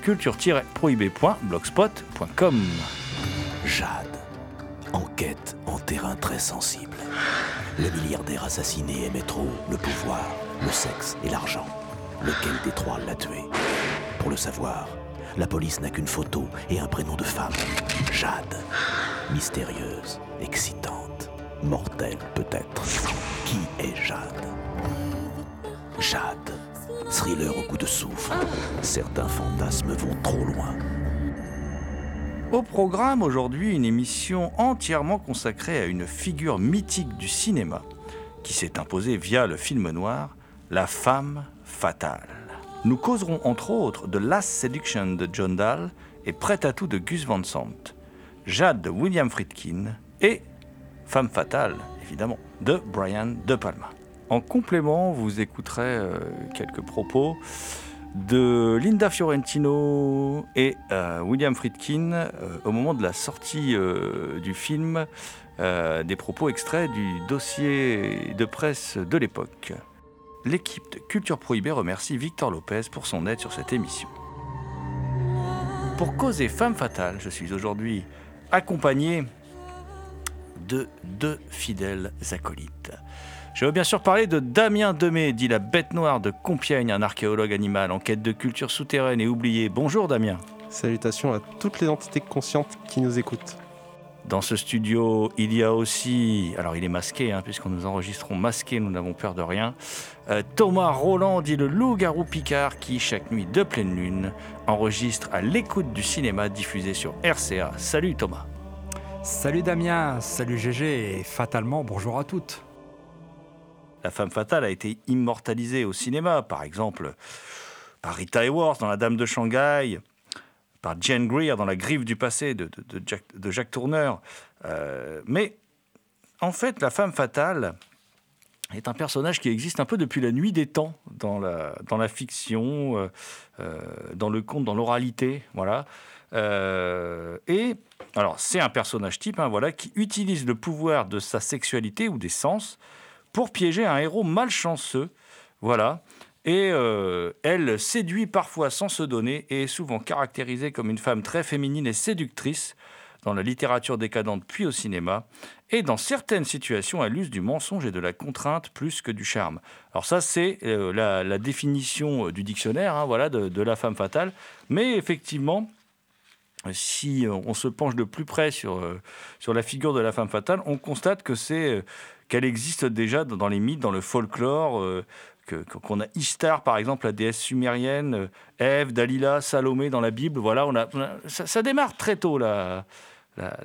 culture-prohibée.blogspot.com. Jade. Enquête en terrain très sensible. Le milliardaire assassiné aimait trop le pouvoir, le sexe et l'argent. Lequel des trois l'a tué? Pour le savoir, la police n'a qu'une photo et un prénom de femme. Jade. Mystérieuse, excitante, mortelle peut-être. Qui est Jade? Jade. Thriller au goût de soufre. Certains fantasmes vont trop loin. Au programme aujourd'hui, une émission entièrement consacrée à une figure mythique du cinéma qui s'est imposée via le film noir, la femme fatale. Nous causerons entre autres de Last Seduction de John Dahl et Prêt à tout de Gus Van Sant, Jade de William Friedkin et Femme fatale, évidemment, de Brian De Palma. En complément, vous écouterez euh, quelques propos de Linda Fiorentino et euh, William Friedkin euh, au moment de la sortie du film, des propos extraits du dossier de presse de l'époque. L'équipe de Culture Prohibée remercie Victor Lopez pour son aide sur cette émission. Pour causer Femme Fatale, je suis aujourd'hui accompagné de deux fidèles acolytes. Je veux bien sûr parler de Damien Demey, dit la bête noire de Compiègne, un archéologue animal en quête de culture souterraine et oubliée. Bonjour Damien. Salutations à toutes les entités conscientes qui nous écoutent. Dans ce studio, il y a aussi, alors il est masqué, hein, puisqu'on nous enregistrons masqué, nous n'avons peur de rien, euh, Thomas Roland, dit le loup-garou Picard, qui, chaque nuit de pleine lune, enregistre à l'écoute du cinéma diffusé sur RCA. Salut Thomas. Salut Damien, salut GG et fatalement bonjour à toutes. La femme fatale a été immortalisée au cinéma, par exemple par Rita Hayworth dans La Dame de Shanghai, par Jane Greer dans La Griffe du passé de, Jack, Jacques Tourneur. Euh, mais en fait, la femme fatale est un personnage qui existe un peu depuis la nuit des temps dans la, fiction, euh, euh, dans le conte, dans l'oralité, voilà. Et alors, c'est un personnage type, hein, voilà, qui utilise le pouvoir de sa sexualité ou des sens pour piéger un héros malchanceux, voilà. Et euh, elle séduit parfois sans se donner et est souvent caractérisée comme une femme très féminine et séductrice dans la littérature décadente puis au cinéma. Et dans certaines situations, elle use du mensonge et de la contrainte plus que du charme. Alors ça, c'est euh, la, définition euh, du dictionnaire, hein, voilà, de, la femme fatale. Mais effectivement, si on se penche de plus près sur, sur la figure de la femme fatale, on constate que c'est qu'elle existe déjà dans les mythes, dans le folklore, euh, qu'on a Ishtar, par exemple, la déesse sumérienne, euh, Ève, Dalila, Salomé dans la Bible. Voilà, on a, ça, démarre très tôt, la,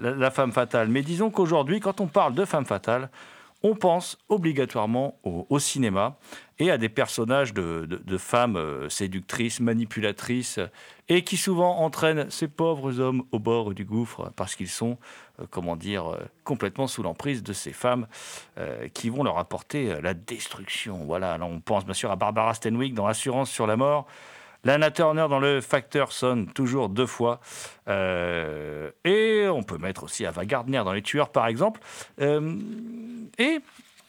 la, femme fatale. Mais disons qu'aujourd'hui, quand on parle de femme fatale, on pense obligatoirement au cinéma et à des personnages de, femmes euh, séductrices, manipulatrices, et qui souvent entraînent ces pauvres hommes au bord du gouffre parce qu'ils sont, euh, comment dire, euh, complètement sous l'emprise de ces femmes qui vont leur apporter la destruction. Voilà, alors on pense bien sûr à Barbara Stanwyck dans Assurance sur la mort, Lana Turner dans le facteur sonne toujours deux fois. Et on peut mettre aussi Ava Gardner dans Les Tueurs, par exemple. Et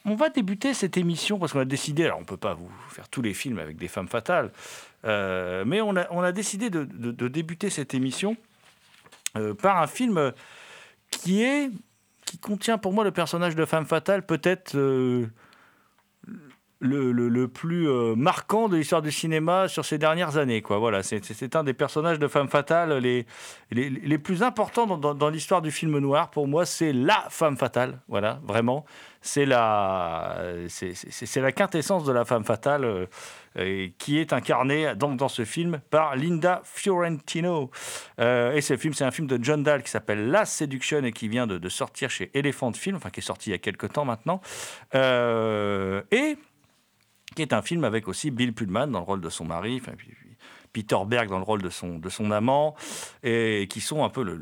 on va débuter cette émission parce qu'on a décidé, alors on ne peut pas vous faire tous les films avec des femmes fatales, euh, mais on a, décidé de, débuter cette émission euh, par un film qui est qui contient pour moi le personnage de femme fatale, peut-être euh, le, plus marquant de l'histoire du cinéma sur ces dernières années. Quoi. C'est, un des personnages de femme fatale les, plus importants dans- dans l'histoire du film noir. Pour moi, c'est la femme fatale. Voilà, vraiment. C'est la, c'est, la quintessence de la femme fatale euh, euh, qui est incarnée donc, dans ce film par Linda Fiorentino. Euh, et ce film, c'est un film de John Dahl qui s'appelle La Seduction et qui vient de, sortir chez Elephant Film, enfin qui est sorti il y a quelques temps maintenant. Et qui est un film avec aussi Bill Pullman dans le rôle de son mari, Peter Berg dans le rôle de son, de son amant, et qui sont un peu le,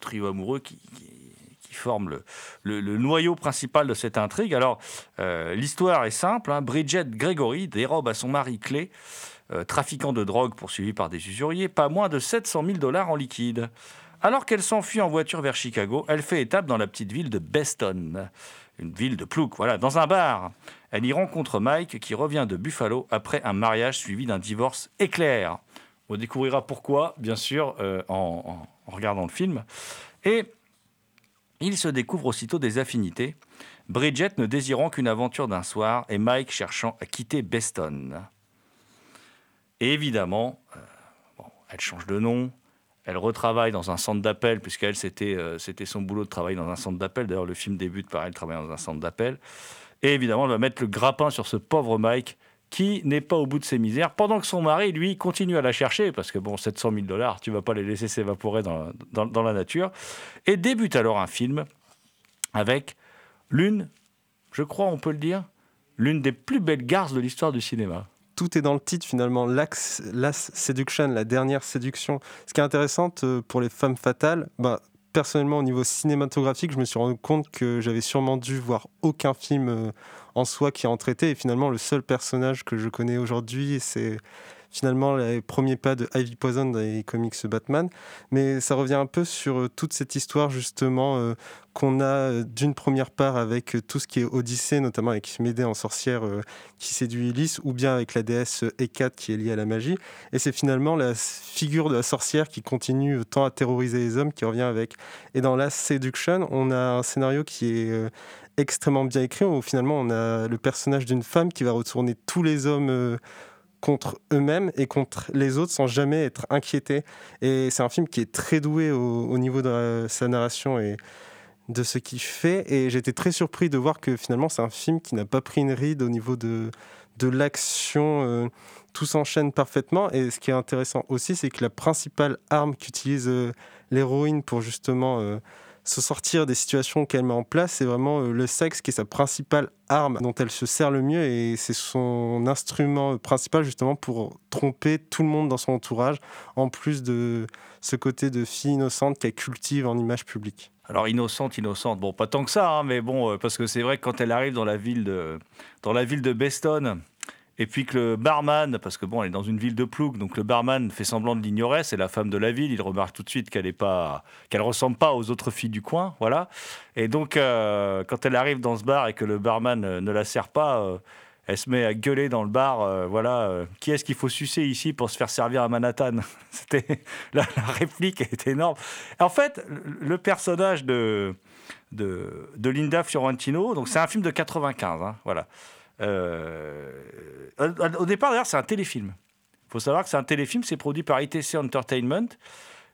trio amoureux qui, qui forme le, le- noyau principal de cette intrigue. Alors, euh, l'histoire est simple. hein. Bridget Gregory dérobe à son mari Clé, euh, trafiquant de drogue poursuivi par des usuriers, pas moins de 700 000 dollars en liquide. Alors qu'elle s'enfuit en voiture vers Chicago, elle fait étape dans la petite ville de Beston, une ville de plouc, voilà, dans un bar. Elle y rencontre Mike qui revient de Buffalo après un mariage suivi d'un divorce éclair. On découvrira pourquoi, bien sûr, euh, en regardant le film. Et il se découvre aussitôt des affinités. Bridget ne désirant qu'une aventure d'un soir et Mike cherchant à quitter Beston. Et évidemment, euh, elle change de nom, elle retravaille dans un centre d'appel, puisqu'elle, c'était euh, c'était son boulot de travailler dans un centre d'appel. D'ailleurs, le film débute par elle travaillant dans un centre d'appel. Et évidemment, elle va mettre le grappin sur ce pauvre Mike qui n'est pas au bout de ses misères, pendant que son mari, lui, continue à la chercher, parce que bon, 700 000 dollars, tu vas pas les laisser s'évaporer dans, dans, la nature. Et débute alors un film avec l'une, je crois on peut le dire, l'une des plus belles garces de l'histoire du cinéma. tout est dans le titre finalement, Last Seduction, la dernière séduction. Ce qui est intéressant euh, pour les femmes fatales, bah, personnellement au niveau cinématographique, je me suis rendu compte que j'avais sûrement dû voir aucun film euh, en soi qui en traitait. Et finalement, le seul personnage que je connais aujourd'hui, c'est finalement les premiers pas de Ivy Poison dans les comics Batman. Mais ça revient un peu sur euh, toute cette histoire justement euh, qu'on a euh, d'une première part avec tout ce qui est Odyssée, notamment avec Médée en sorcière qui séduit Ulysse, ou bien avec la déesse Hécate qui est liée à la magie. Et c'est finalement la figure de la sorcière qui continue tant à terroriser les hommes qui revient avec. Et dans la Seduction, on a un scénario qui est extrêmement bien écrit où finalement on a le personnage d'une femme qui va retourner tous les hommes. Contre eux-mêmes et contre les autres sans jamais être inquiété. Et c'est un film qui est très doué au, au niveau de sa narration et de ce qu'il fait. Et j'étais très surpris de voir que finalement c'est un film qui n'a pas pris une ride au niveau de, de l'action. euh, tout s'enchaîne parfaitement. Et ce qui est intéressant aussi, c'est que la principale arme qu'utilise euh, l'héroïne pour justement euh, se sortir des situations qu'elle met en place, c'est vraiment euh, le sexe qui est sa principale arme dont elle se sert le mieux et c'est son instrument principal justement pour tromper tout le monde dans son entourage, en plus de ce côté de fille innocente qu'elle cultive en image publique. Alors innocente, innocente, bon pas tant que ça, hein, mais bon euh, parce que c'est vrai que quand elle arrive dans la ville de dans la ville de et puis que le barman, parce que bon elle est dans une ville de Ploug, donc le barman fait semblant de l'ignorer, c'est la femme de la ville, il remarque tout de suite qu'elle est pas qu'elle ressemble pas aux autres filles du coin, voilà. Et donc euh, quand elle arrive dans ce bar et que le barman euh, ne la sert pas. euh, elle se met à gueuler dans le bar, voilà, qui est-ce qu'il faut sucer ici pour se faire servir à Manhattan? C'était la, réplique est énorme. En fait, le- personnage de, de, de Linda Fiorentino, donc c'est un film de 95, hein, voilà. Euh, au- départ, d'ailleurs, c'est un téléfilm. Il faut savoir que c'est un téléfilm, c'est produit par ITC Entertainment.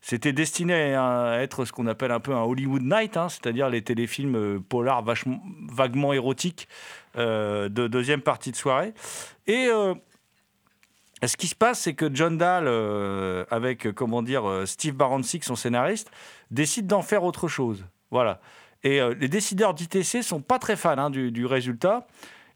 C'était destiné à être ce qu'on appelle un peu un Hollywood Night, hein, c'est-à-dire les téléfilms euh, polars vaguement érotiques euh, de deuxième partie de soirée. Et ce qui se passe, c'est que John Dahl, avec comment dire Steve Baranczyk, son scénariste, décide d'en faire autre chose. Voilà. Et les décideurs d'ITC sont pas très fans hein, du résultat.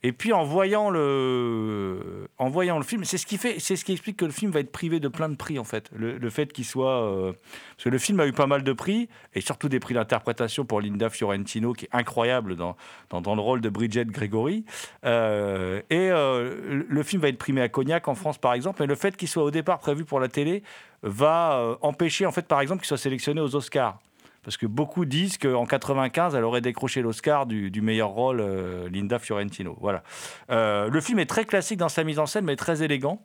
Et puis en voyant le, en voyant le film, c'est ce qui fait, c'est ce qui explique que le film va être privé de plein de prix en fait. Le, fait qu'il soit, euh, parce que le film a eu pas mal de prix et surtout des prix d'interprétation pour Linda Fiorentino qui est incroyable dans dans, le rôle de Bridget Gregory. Euh, et euh, le- film va être primé à Cognac en France par exemple. Et le fait qu'il soit au départ prévu pour la télé va empêcher en fait par exemple qu'il soit sélectionné aux Oscars. Parce que beaucoup disent qu'en 95, elle aurait décroché l'Oscar du, meilleur rôle, euh, Linda Fiorentino. Voilà. Euh, le film est très classique dans sa mise en scène, mais très élégant,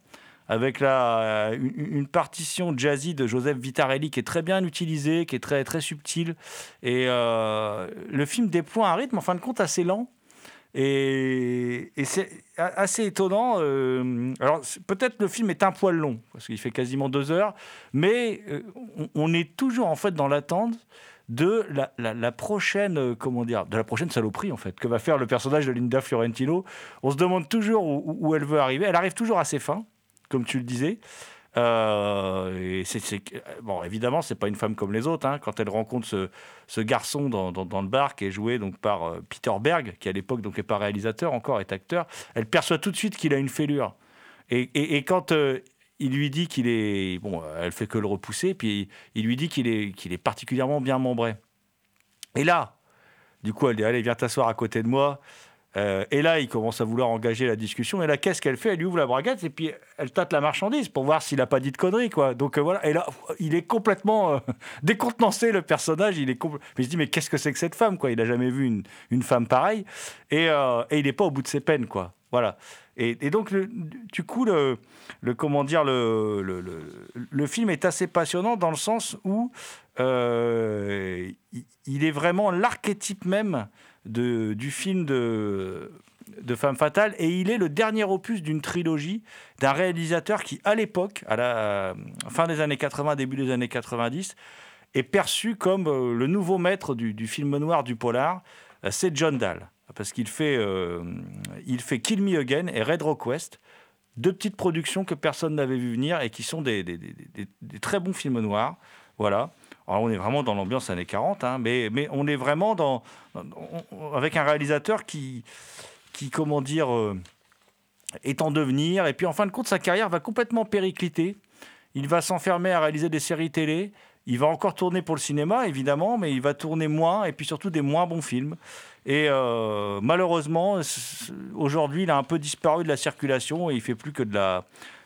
avec la, une, une partition jazzy de Joseph Vitarelli qui est très bien utilisée, qui est très, très subtile. Et euh, le film déploie un rythme, en fin de compte, assez lent. Et, c'est assez étonnant. euh, alors, peut-être le film est un poil long, parce qu'il fait quasiment deux heures, mais euh, on, est toujours, en fait, dans l'attente de la prochaine, euh, comment dire, de la prochaine saloperie, en fait, que va faire le personnage de Linda Fiorentino? On se demande toujours où, où elle veut arriver. Elle arrive toujours à ses fins, comme tu le disais. Euh, et c'est, bon, évidemment, c'est pas une femme comme les autres. hein. Quand elle rencontre ce, ce garçon dans, dans- le bar qui est joué donc par euh, Peter Berg, qui à l'époque donc est pas réalisateur encore, est acteur, elle perçoit tout de suite qu'il a une fêlure. Et, et- quand euh, il lui dit qu'il est bon, elle fait que le repousser, puis il lui dit qu'il est qu'il est particulièrement bien membré. Et là, du coup, elle dit allez, viens t'asseoir à côté de moi. Euh, et là, il commence à vouloir engager la discussion. Et là, qu'est-ce qu'elle fait? Elle lui ouvre la braguette et puis elle tâte la marchandise pour voir s'il n'a pas dit de conneries, quoi. Donc euh, voilà. Et là, il est complètement euh, décontenancé, le personnage. Il est il se dit mais qu'est-ce que c'est que cette femme, quoi? Il n'a jamais vu une, une femme pareille. Et, et il n'est pas au bout de ses peines, quoi. Voilà. Et, donc, du coup, le, comment dire, le, le, le- film est assez passionnant dans le sens où il est vraiment l'archétype même du film de, Femme Fatale et il est le dernier opus d'une trilogie d'un réalisateur qui, à l'époque, à la euh, fin des années 80, début des années 90, est perçu comme euh, le nouveau maître du, film noir du polar. Euh, C'est John Dahl. Parce qu'il fait, fait Kill Me Again et Red Rock West, deux petites productions que personne n'avait vu venir et qui sont des- des très bons films noirs. Voilà. Alors, on est vraiment dans l'ambiance années 40, hein, mais, mais on est vraiment dans, avec un réalisateur qui, qui comment dire, euh, est en devenir. Et puis, en fin de compte, sa carrière va complètement péricliter. Il va s'enfermer à réaliser des séries télé. Il va encore tourner pour le cinéma, évidemment, mais il va tourner moins, et puis surtout des moins bons films. Et euh, malheureusement, aujourd'hui, il a un peu disparu de la circulation et il fait plus que de la,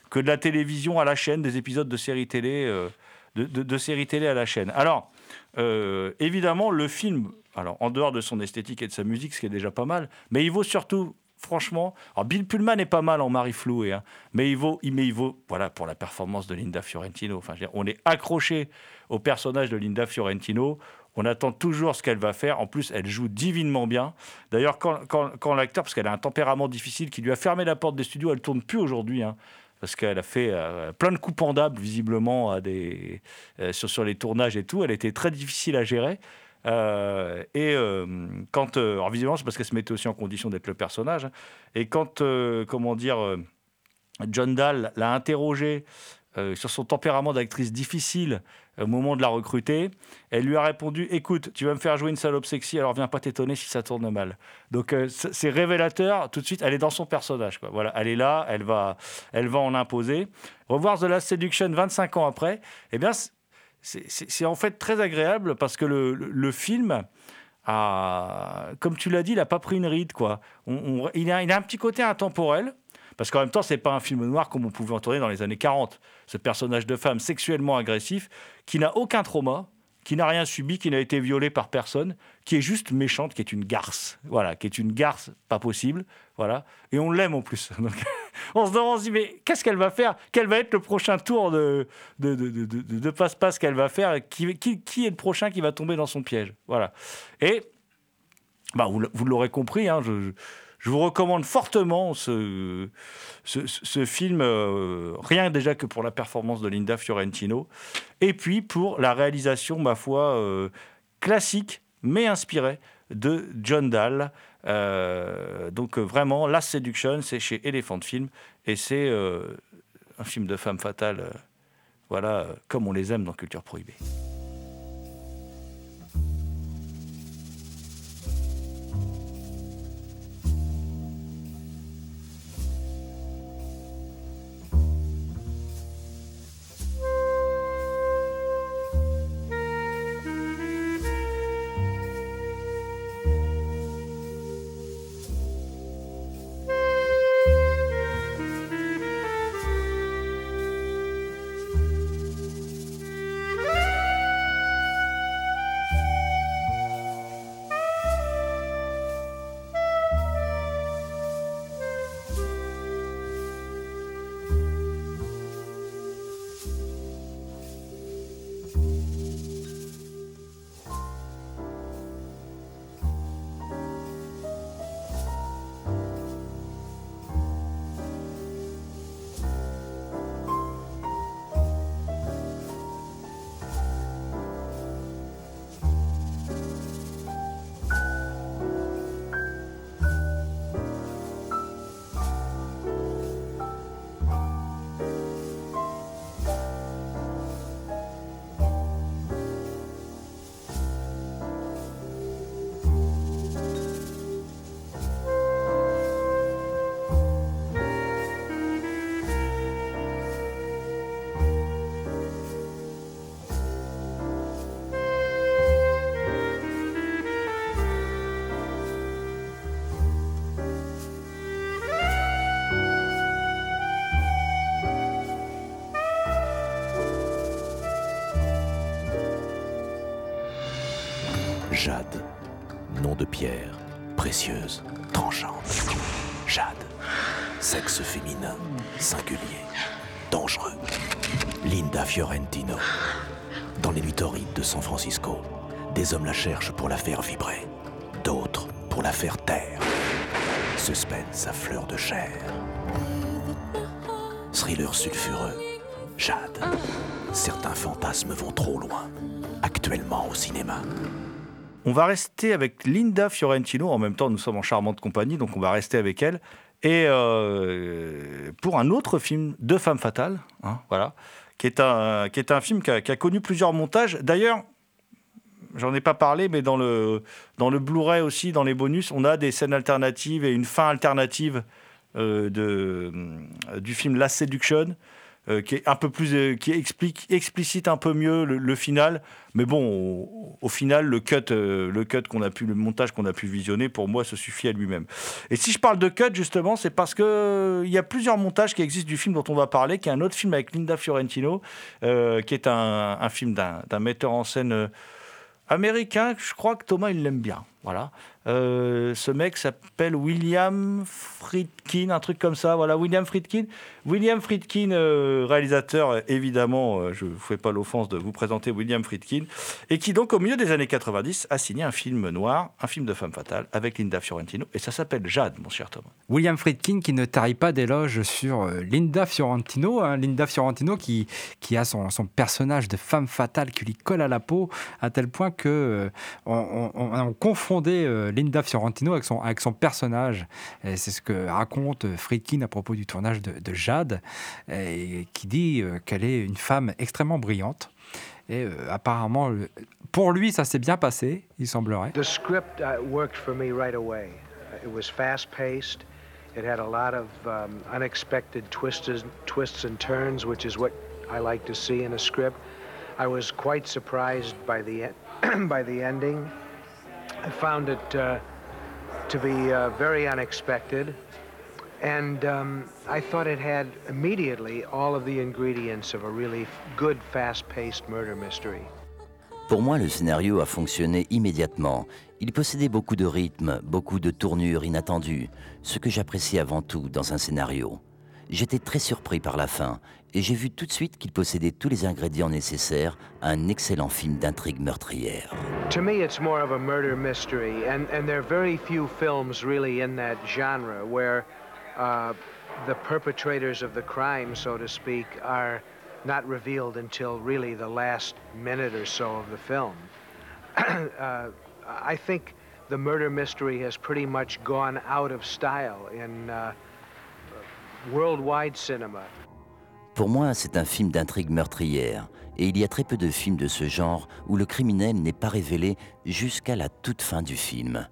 que de la télévision à la chaîne, des épisodes de séries télé, euh, de, de- séries télé à la chaîne. Alors, euh, évidemment, le film, alors en dehors de son esthétique et de sa musique, ce qui est déjà pas mal, mais il vaut surtout, franchement, Bill Pullman est pas mal en Marie Floué, hein, mais il vaut, mais il vaut, voilà, pour la performance de Linda Fiorentino. Enfin, je veux dire, on est accroché au personnage de Linda Fiorentino. On attend toujours ce qu'elle va faire. En plus, elle joue divinement bien. D'ailleurs, quand, quand- quand l'acteur, parce qu'elle a un tempérament difficile qui lui a fermé la porte des studios, elle tourne plus aujourd'hui. hein, parce qu'elle a fait euh, plein de coups pendables, visiblement, à des, euh, sur, les tournages et tout. Elle était très difficile à gérer. Euh, et quand, alors visiblement, c'est parce qu'elle se mettait aussi en condition d'être le personnage. hein. Et quand, comment dire, John Dahl l'a interrogée euh, sur son tempérament d'actrice difficile euh, au moment de la recruter, elle lui a répondu Écoute, tu vas me faire jouer une salope sexy, alors viens pas t'étonner si ça tourne mal. Donc euh, c'est révélateur. Tout de suite, elle est dans son personnage. Voilà, elle est là, elle va, elle va en imposer. Revoir The Last Seduction 25 ans après, eh bien, c'est- en fait très agréable parce que le, film. comme tu l'as dit, il n'a pas pris une ride. Quoi. Il, il a un petit côté intemporel, parce qu'en même temps, c'est pas un film noir comme on pouvait en tourner dans les années 40. Ce personnage de femme sexuellement agressif, qui n'a aucun trauma, qui n'a rien subi, qui n'a été violé par personne, qui est juste méchante, qui est une garce. Voilà, qui est une garce pas possible. Voilà. Et on l'aime en plus. Donc, on se demande, mais qu'est-ce qu'elle va faire? Quel va être le prochain tour de, de, de, de, passe-passe qu'elle va faire? Qui, qui, qui est le prochain qui va tomber dans son piège? Voilà. Et bah, vous, l'aurez compris, hein, je- je vous recommande fortement ce, film, euh, rien déjà que pour la performance de Linda Fiorentino, et puis pour la réalisation, ma foi, euh, classique, mais inspirée de John Dahl. Euh, donc vraiment, Last Seduction, c'est chez Elephant Film, et c'est un film de femme fatale, voilà, comme on les aime dans Culture Prohibée. Jade, nom de pierre, précieuse, tranchante. Jade, sexe féminin, singulier, dangereux. Linda Fiorentino, dans les nuits torrides de San Francisco, des hommes la cherchent pour la faire vibrer, d'autres pour la faire taire. Suspense à fleur de chair. Thriller sulfureux, Jade. Certains fantasmes vont trop loin, actuellement au cinéma. On va rester avec Linda Fiorentino. En même temps, nous sommes en charmante compagnie, donc on va rester avec elle. Et euh, pour un autre film de Femme Fatale, hein, voilà, qui est un, qui est un film qui a, qui a connu plusieurs montages. D'ailleurs, j'en ai pas parlé, mais dans le, dans le Blu-ray aussi, dans les bonus, on a des scènes alternatives et une fin alternative euh, de, euh, du film La Seduction. Euh, euh, qui explique explicite un peu mieux le, final. Mais bon au, final le cut euh, le cut qu'on a pu le montage qu'on a pu visionner pour moi se suffit à lui-même. Et si je parle de cut justement c'est parce que il y a plusieurs montages qui existent du film dont on va parler qui est un autre film avec Linda Fiorentino qui est un, un film d'un metteur en scène américain je crois que Thomas il l'aime bien. Voilà Euh, ce mec s'appelle William Friedkin, un truc comme ça. Voilà, William Friedkin. William Friedkin, euh, réalisateur, évidemment, euh, je ne fais pas l'offense de vous présenter William Friedkin, et qui donc, au milieu des années 90, a signé un film noir, un film de femme fatale, avec Linda Fiorentino, et ça s'appelle Jade, mon cher Thomas. William Friedkin qui ne tarit pas d'éloges sur Linda Fiorentino. hein. Linda Fiorentino qui, qui a son, son personnage de femme fatale qui lui colle à la peau à tel point que on, on- on confondait Linda Fiorentino avec son, avec son personnage. C'est ce que raconte euh, Friedkin à propos du tournage de, de Jade, et qui dit euh, qu'elle est une femme extrêmement brillante. Et euh, apparemment, pour lui, ça s'est bien passé, il semblerait. The script uh, worked for me right away. It was fast paced. It had a lot of um, unexpected twists, twists and turns, which is what I like to see in a script. I was quite surprised by the en- by the ending. I found it uh, to be uh, very unexpected, and um, I thought it had immediately all of the ingredients of a really good, fast-paced murder mystery. Pour moi, le scénario a fonctionné immédiatement. Il possédait beaucoup de rythme, beaucoup de tournures inattendues, ce que j'apprécie avant tout dans un scénario. J'étais très surpris par la fin, et j'ai vu tout de suite qu'il possédait tous les ingrédients nécessaires à un excellent film d'intrigue meurtrière. To me, it's more of a murder mystery, and, and there are very few films really in that genre where uh, the perpetrators of the crime, so to speak, are not revealed until really the last minute or so of the film. uh, I think the murder mystery has pretty much gone out of style in uh. Pour moi, c'est un film d'intrigue meurtrière, et il y a très peu de films de ce genre où le criminel n'est pas révélé jusqu'à la toute fin du film.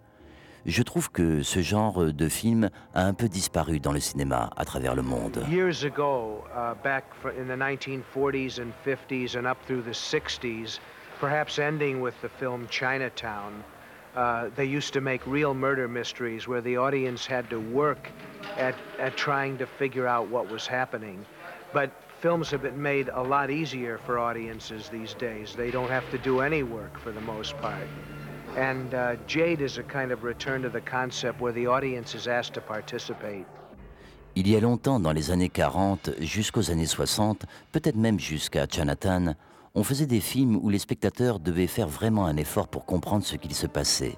Je trouve que ce genre de film a un peu disparu dans le cinéma à travers le monde. Years ago, uh, back fr- in the 1940s and 50s and up through the 60s, perhaps ending with the film Chinatown, uh, they used to make real murder mysteries where the audience had to work at, at trying to figure out what was happening. But films have been made a lot easier for audiences these days. They don't have to do any work for the most part. And uh, Jade is a kind of return to the concept where the audience is asked to participate. Il y a longtemps, dans les années 40 jusqu'aux années 60, peut-être même jusqu'à Chinatown, on faisait des films où les spectateurs devaient faire vraiment un effort pour comprendre ce qu'il se passait.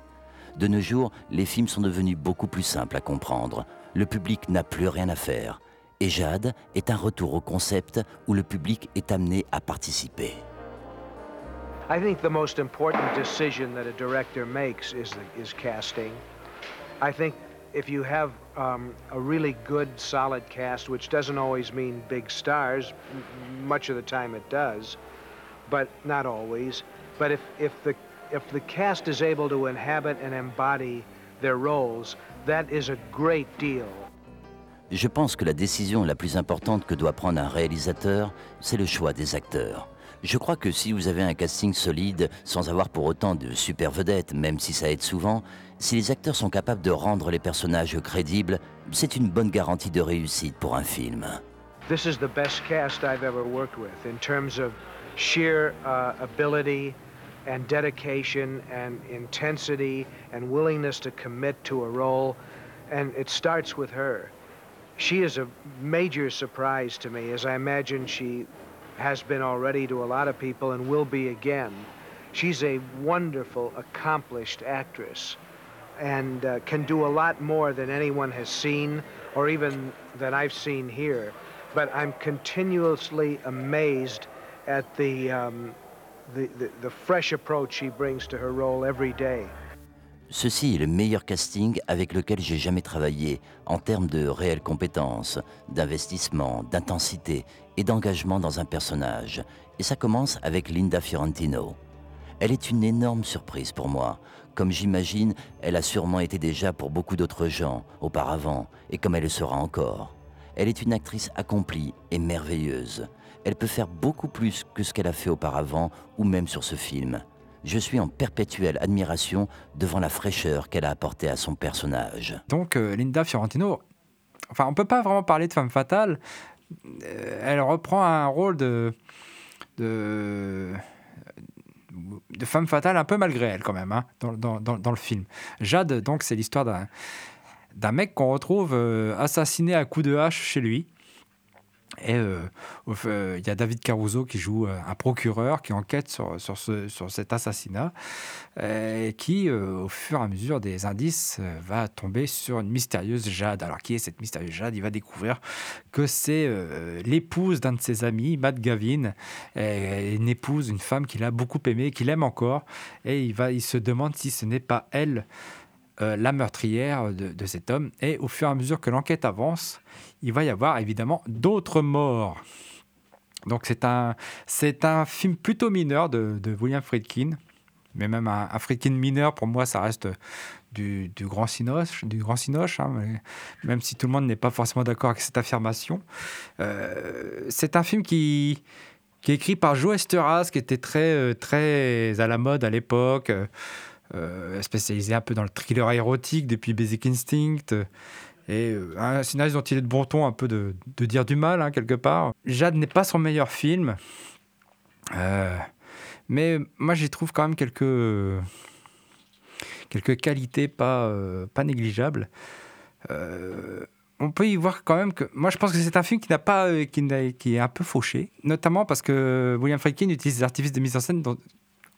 De nos jours, les films sont devenus beaucoup plus simples à comprendre. Le public n'a plus rien à faire. Et Jade est un retour au concept où le public est amené à participer. I think the most important decision that a director makes is, is casting. I think if you have um, a really good, solid cast, which doesn't always mean big stars, much of the time it does, but not always. But if, if, the, if the cast is able to inhabit and embody their roles, that is a great deal. Je pense que la décision la plus importante que doit prendre un réalisateur, c'est le choix des acteurs. Je crois que si vous avez un casting solide, sans avoir pour autant de super vedettes, même si ça aide souvent, si les acteurs sont capables de rendre les personnages crédibles, c'est une bonne garantie de réussite pour un film. This is the best cast I've ever worked with in terms of sheer uh, ability, and dedication and intensity and willingness to commit to a role. And it starts with her. She is a major surprise to me, as I imagine she has been already to a lot of people and will be again. She's a wonderful, accomplished actress and uh, can do a lot more than anyone has seen or even than I've seen here. But I'm continuously amazed at the, um, the, the, the fresh approach she brings to her role every day. Ceci est le meilleur casting avec lequel j'ai jamais travaillé en termes de réelles compétences, d'investissement, d'intensité et d'engagement dans un personnage. Et ça commence avec Linda Fiorentino. Elle est une énorme surprise pour moi, comme j'imagine elle a sûrement été déjà pour beaucoup d'autres gens auparavant, et comme elle le sera encore. Elle est une actrice accomplie et merveilleuse. Elle peut faire beaucoup plus que ce qu'elle a fait auparavant ou même sur ce film. Je suis en perpétuelle admiration devant la fraîcheur qu'elle a apportée à son personnage. Donc euh, Linda Fiorentino, enfin on peut pas vraiment parler de femme fatale. Euh, elle reprend un rôle de, femme fatale un peu malgré elle quand même hein, dans, le film. Jade, donc c'est l'histoire d'un d'un mec qu'on retrouve euh, assassiné à coups de hache chez lui. Et euh, il y a David Caruso qui joue euh, un procureur qui enquête sur, sur, ce, sur cet assassinat et qui, au fur et à mesure des indices, va tomber sur une mystérieuse Jade. Alors, qui est cette mystérieuse Jade? Il va découvrir que c'est l'épouse d'un de ses amis, Matt Gavin, et une épouse, une femme qu'il a beaucoup aimée, qu'il aime encore. Et il, va, il se demande si ce n'est pas elle. La meurtrière de, cet homme. Et au fur et à mesure que l'enquête avance, il va y avoir évidemment d'autres morts. Donc c'est un, c'est un film plutôt mineur de, William Friedkin, mais même un, Friedkin mineur, pour moi, ça reste du, grand cinoche, du grand cinoche hein, même si tout le monde n'est pas forcément d'accord avec cette affirmation. Euh, c'est un film qui, qui est écrit par Joe Esteras, qui était très, très à la mode à l'époque, euh, spécialisé un peu dans le thriller érotique depuis Basic Instinct. Et euh, un scénariste dont il est de bon ton un peu de, dire du mal, hein, quelque part. Jade n'est pas son meilleur film. Euh, mais moi, j'y trouve quand même quelques, quelques qualités pas, euh, pas négligeables. Euh, on peut y voir quand même que. Moi, je pense que c'est un film qui, n'a pas, qui, qui, est un peu fauché, notamment parce que William Friedkin utilise des artifices de mise en scène dont,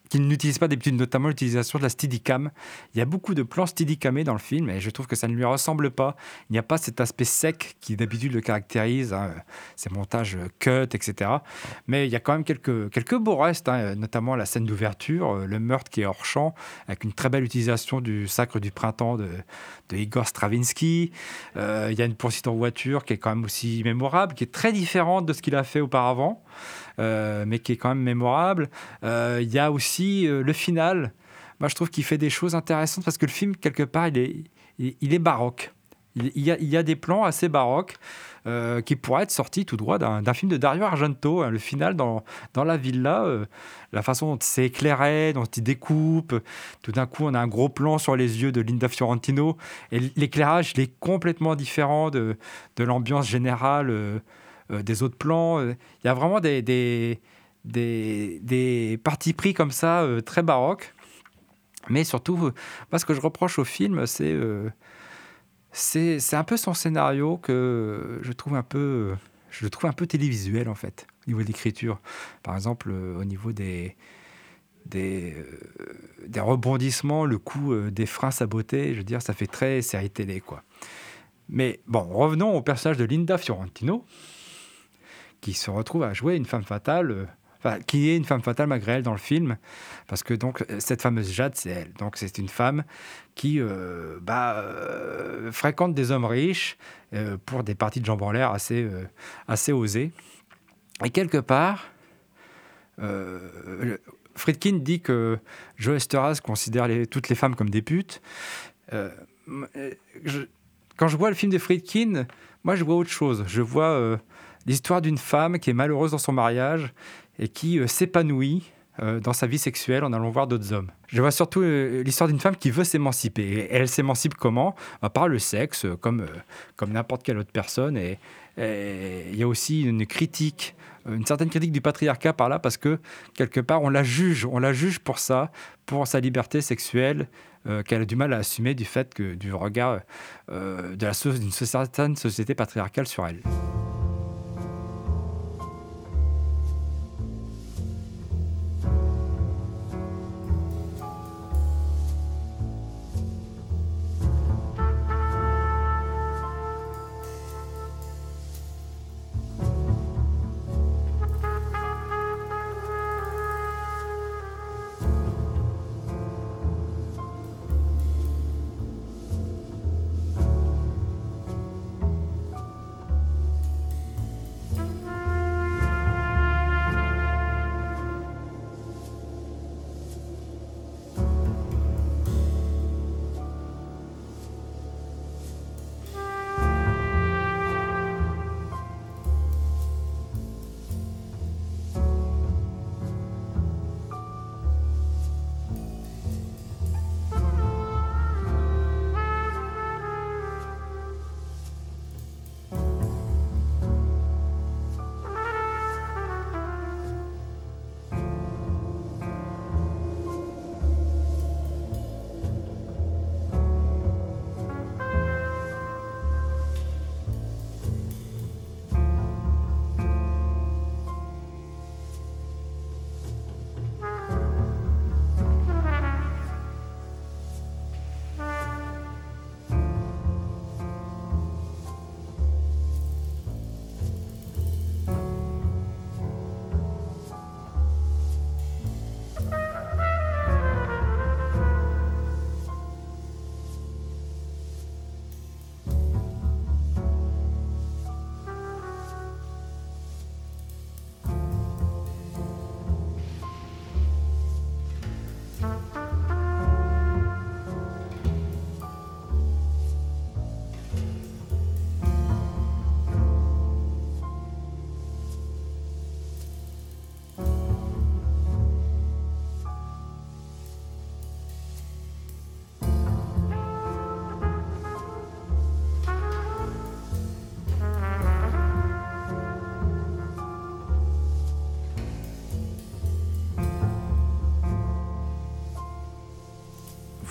qui n'utilise pas d'habitude, notamment l'utilisation de la steadicam. Il y a beaucoup de plans steadicamés dans le film et je trouve que ça ne lui ressemble pas. Il n'y a pas cet aspect sec qui d'habitude le caractérise, hein, ces montages cut, etc. Mais il y a quand même quelques, quelques beaux restes, hein, notamment la scène d'ouverture, euh, le meurtre qui est hors champ, avec une très belle utilisation du sacre du printemps de, de Igor Stravinsky. Euh, il y a une poursuite en voiture qui est quand même aussi mémorable, qui est très différente de ce qu'il a fait auparavant. Euh, mais qui est quand même mémorable. Euh, il y a aussi euh, le final. Moi, je trouve qu'il fait des choses intéressantes parce que le film, quelque part, il est, baroque. Il, y a, des plans assez baroques qui pourraient être sortis tout droit d'un film de Dario Argento. Hein, le final dans, la villa, la façon dont c'est éclairé, dont il découpe. Tout d'un coup, on a un gros plan sur les yeux de Linda Fiorentino. Et l'éclairage, il est complètement différent de, l'ambiance générale. Des autres plans. Il y a vraiment des, des, des, des pris comme ça, euh, très baroques. Mais surtout, moi, ce que je reproche au film, c'est euh, c'est un peu son scénario que je trouve un peu, je trouve un peu télévisuel, en fait, au niveau de l'écriture. Par exemple, au niveau des, des, des rebondissements, le coup des freins sabotés, je veux dire, ça fait très série télé, quoi. Mais bon, revenons au personnage de Linda Fiorentino, qui se retrouve à jouer une femme fatale, euh, qui est une femme fatale malgré elle dans le film, parce que donc cette fameuse Jade, c'est elle. Donc c'est une femme qui euh, bah, euh, fréquente des hommes riches euh, pour des parties de jambes en l'air assez, euh, assez osées. Et quelque part, euh, Friedkin dit que Joe Esteras considère toutes les femmes comme des putes. Quand je vois le film de Friedkin, moi je vois autre chose. Je vois l'histoire d'une femme qui est malheureuse dans son mariage et qui euh, s'épanouit euh, dans sa vie sexuelle en allant voir d'autres hommes. Je vois surtout euh, l'histoire d'une femme qui veut s'émanciper. Et elle s'émancipe comment? Bah, Par le sexe, comme, comme n'importe quelle autre personne. Et il y a aussi une critique une certaine critique du patriarcat par là, parce que quelque part, on la juge, on la juge pour ça, pour sa liberté sexuelle, qu'elle a du mal à assumer du fait que du regard d'une certaine société patriarcale sur elle.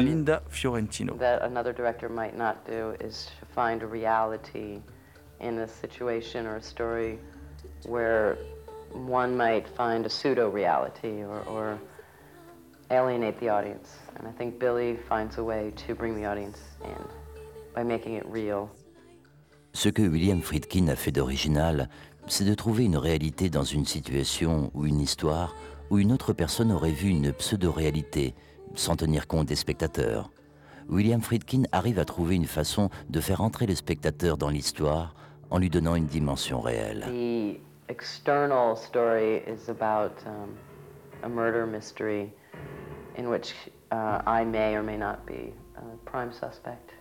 Linda Fiorentino. that another director might not do is to find a reality in a situation or a story where one might find a pseudo reality or, or alienate the audience. And I think Billy finds a way to bring the audience in by making it real. Ce que William Friedkin a fait d'original, c'est de trouver une réalité dans une situation ou une histoire où une autre personne aurait vu une pseudo-réalité sans tenir compte des spectateurs. William Friedkin arrive à trouver une façon de faire entrer le spectateur dans l'histoire en lui donnant une dimension réelle. The external story is about um, a murder mystery in which uh, I may or may not be a prime suspect.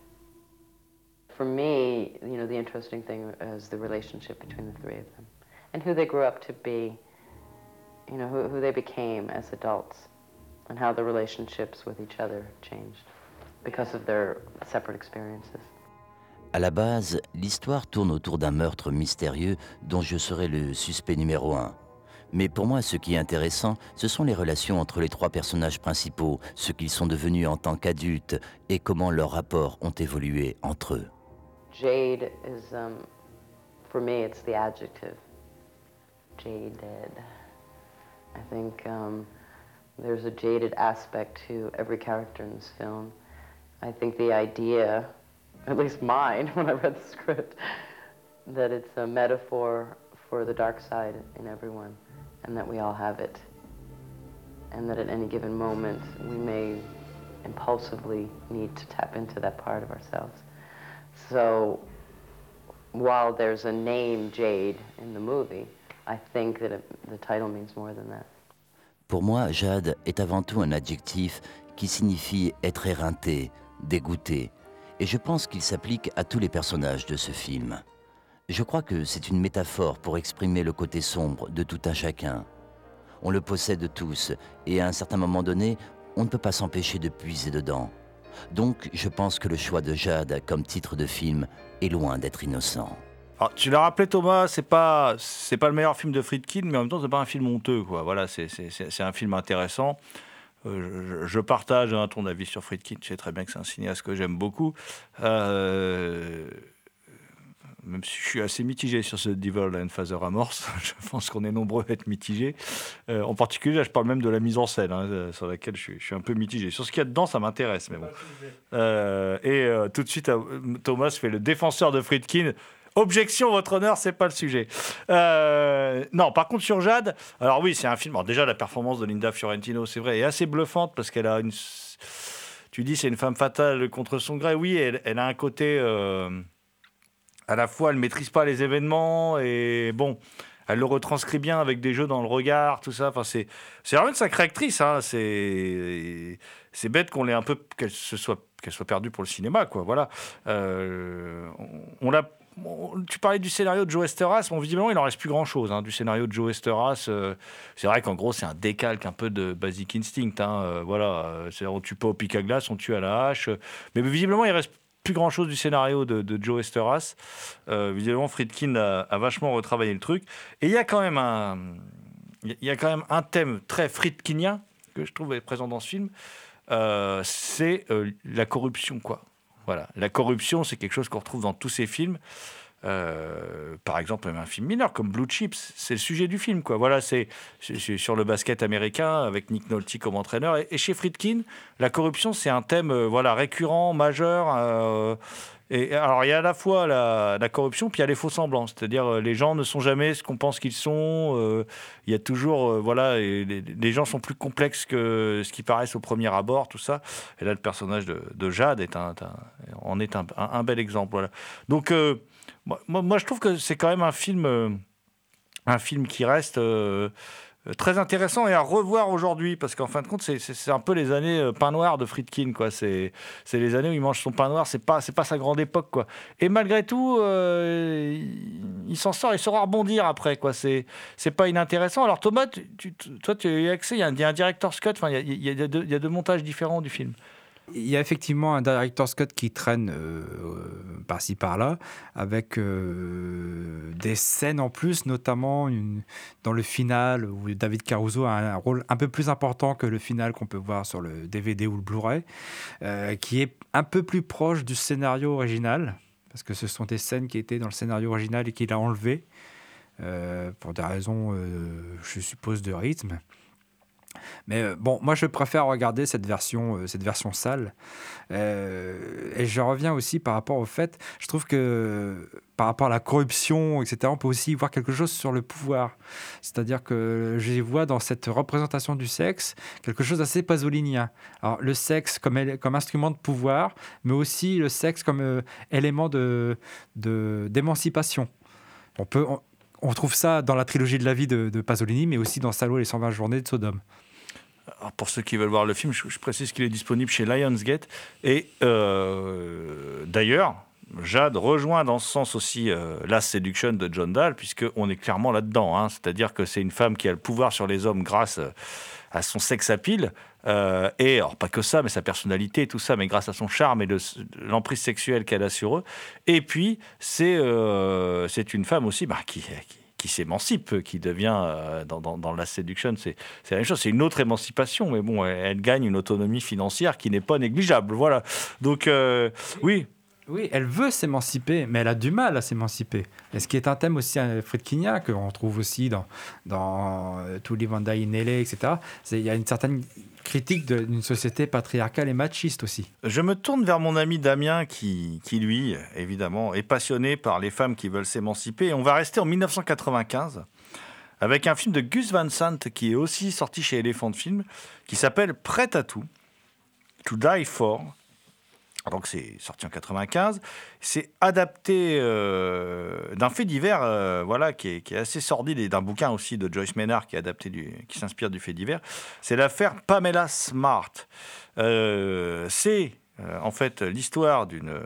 For me, you know, the interesting thing is the relationship between the three of them and who they grew up to be, you know, who, who they became as adults. And how the relationships with each other changed because of their separate experiences. À la base, l'histoire tourne autour d'un meurtre mystérieux dont je serai le suspect numéro un. Mais pour moi, ce qui est intéressant, ce sont les relations entre les trois personnages principaux, ce qu'ils sont devenus en tant qu'adultes et comment leurs rapports ont évolué entre eux. Jade is, um, for me, it's the adjective. Jaded. I think um, There's a jaded aspect to every character in this film. I think the idea, at least mine when I read the script, that it's a metaphor for the dark side in everyone and that we all have it. And that at any given moment we may impulsively need to tap into that part of ourselves. So while there's a name Jade in the movie, I think that it, the title means more than that. Pour moi, Jade est avant tout un adjectif qui signifie être éreinté, dégoûté, et je pense qu'il s'applique à tous les personnages de ce film. Je crois que c'est une métaphore pour exprimer le côté sombre de tout un chacun. On le possède tous, et à un certain moment donné, on ne peut pas s'empêcher de puiser dedans. Donc, je pense que le choix de Jade comme titre de film est loin d'être innocent. Alors, tu l'as rappelé Thomas, c'est pas c'est pas le meilleur film de Friedkin, mais en même temps c'est pas un film honteux quoi. Voilà, c'est un film intéressant. Euh, je, partage hein, ton avis sur Friedkin. Tu sais très bien que c'est un cinéaste que j'aime beaucoup. Euh, même si je suis assez mitigé sur ce Devil and Father Remorse, je pense qu'on est nombreux à être mitigés. Euh, en particulier, là, je parle même de la mise en scène, hein, sur laquelle je suis, un peu mitigé. Sur ce qu'il y a dedans, ça m'intéresse, mais bon. Et tout de suite, Thomas fait le défenseur de Friedkin. Objection, votre honneur, c'est pas le sujet. Euh, non, par contre sur Jade, alors oui, c'est un film. Alors déjà, la performance de Linda Fiorentino, c'est vrai, est assez bluffante parce qu'elle a une. Tu dis, c'est une femme fatale contre son gré. Oui, elle, a un côté. euh, à la fois, elle maîtrise pas les événements et bon, elle le retranscrit bien avec des jeux dans le regard, tout ça. Enfin, c'est c'est vraiment une sacrée actrice. Hein. C'est c'est bête qu'on l'ait un peu qu'elle se soit qu'elle soit perdue pour le cinéma, quoi. Voilà. Euh, on l'a. Tu parlais du scénario de Joe Esteras. Bon, visiblement, il en reste plus grand chose du scénario de Joe Esteras. Euh, c'est vrai qu'en gros, c'est un décalque un peu de Basic Instinct. hein. Euh, voilà, Euh, on tue pas au pic à glace, on tue à la hache. Mais visiblement, il reste plus grand chose du scénario de, Joe Esteras. Euh, visiblement, Friedkin a, vachement retravaillé le truc. Et il y a quand même un, il y a quand même un thème très Friedkinien que je trouve présent dans ce film. C'est la corruption, quoi. Voilà, la corruption, c'est quelque chose qu'on retrouve dans tous ces films. Euh, par exemple, un film mineur comme Blue Chips, c'est le sujet du film, quoi. Voilà, c'est sur le basket américain avec Nick Nolte comme entraîneur. Et, chez Friedkin, la corruption, c'est un thème, euh, voilà, récurrent, majeur. euh, et alors, il y a à la fois la, corruption, puis il y a les faux semblants. C'est-à-dire, les gens ne sont jamais ce qu'on pense qu'ils sont. Il y a toujours, voilà, les, gens sont plus complexes que ce qui paraissent au premier abord, tout ça. Et là, le personnage de, de Jade est un, en est un, un- bel exemple. Voilà. Donc, moi, moi- je trouve que c'est quand même un film, euh, un film qui reste euh, très intéressant et à revoir aujourd'hui, parce qu'en fin de compte, c'est- un peu les années euh, pain noir de Friedkin, quoi. C'est les années où il mange son pain noir. C'est pas pas sa grande époque, quoi. Et malgré tout, il, s'en sort, il saura rebondir après, quoi. C'est pas inintéressant. Alors Thomas, toi, tu as eu accès. Il y a un, il y director's cut. Il y a, il y a deux montages différents du film. Il y a effectivement un director's cut qui traîne euh, euh, par-ci par-là, avec euh, des scènes en plus, notamment dans le final où David Caruso a un rôle un peu plus important que le final qu'on peut voir sur le DVD ou le Blu-ray, qui est un peu plus proche du scénario original, parce que ce sont des scènes qui étaient dans le scénario original et qu'il a enlevées pour des raisons, je suppose, de rythme. Mais euh, bon, moi je préfère regarder cette version, euh, cette version sale. Euh, et je reviens aussi par rapport au fait, je trouve que par rapport à la corruption, etc., on peut aussi voir quelque chose sur le pouvoir. C'est-à-dire que je vois dans cette représentation du sexe quelque chose d'assez pasolinien. Alors le sexe comme, instrument de pouvoir, mais aussi le sexe comme élément de, de- d'émancipation. On peut... On, trouve ça dans la trilogie de la vie de, de Pasolini, mais aussi dans Salo et les 120 journées de Sodome. Pour ceux qui veulent voir le film, je, précise qu'il est disponible chez Lionsgate. Et euh, d'ailleurs, Jade rejoint dans ce sens aussi euh, Last Seduction de John Dahl, puisqu'on est clairement là-dedans. hein. C'est-à-dire que c'est une femme qui a le pouvoir sur les hommes grâce euh, à son sex appeal. euh, et alors, pas que ça, mais sa personnalité et tout ça, mais grâce à son charme et l'emprise sexuelle qu'elle a sur eux. Et puis, c'est c'est une femme aussi bah, qui, qui, qui s'émancipe, qui devient, euh, dans, la séduction, c'est la même chose, c'est une autre émancipation, mais bon, elle, elle gagne une autonomie financière qui n'est pas négligeable, voilà. Donc, euh, oui, Oui, elle veut s'émanciper, mais elle a du mal à s'émanciper. Et ce qui est un thème aussi euh, friedkinien, qu'on retrouve aussi dans, dans euh, tous les Vanda etc. Il y a une certaine critique d'une société patriarcale et machiste aussi. Je me tourne vers mon ami Damien qui, qui, lui, évidemment, est passionné par les femmes qui veulent s'émanciper. On va rester en 1995 avec un film de Gus Van Sant qui est aussi sorti chez Elephant Film, qui s'appelle Prêt à tout, To Die For. Donc c'est sorti en 95. C'est adapté euh, d'un fait divers, euh, voilà, qui est, assez sordide et d'un bouquin aussi de Joyce Maynard qui est adapté qui s'inspire du fait divers. C'est l'affaire Pamela Smart. Euh, c'est en fait l'histoire d'une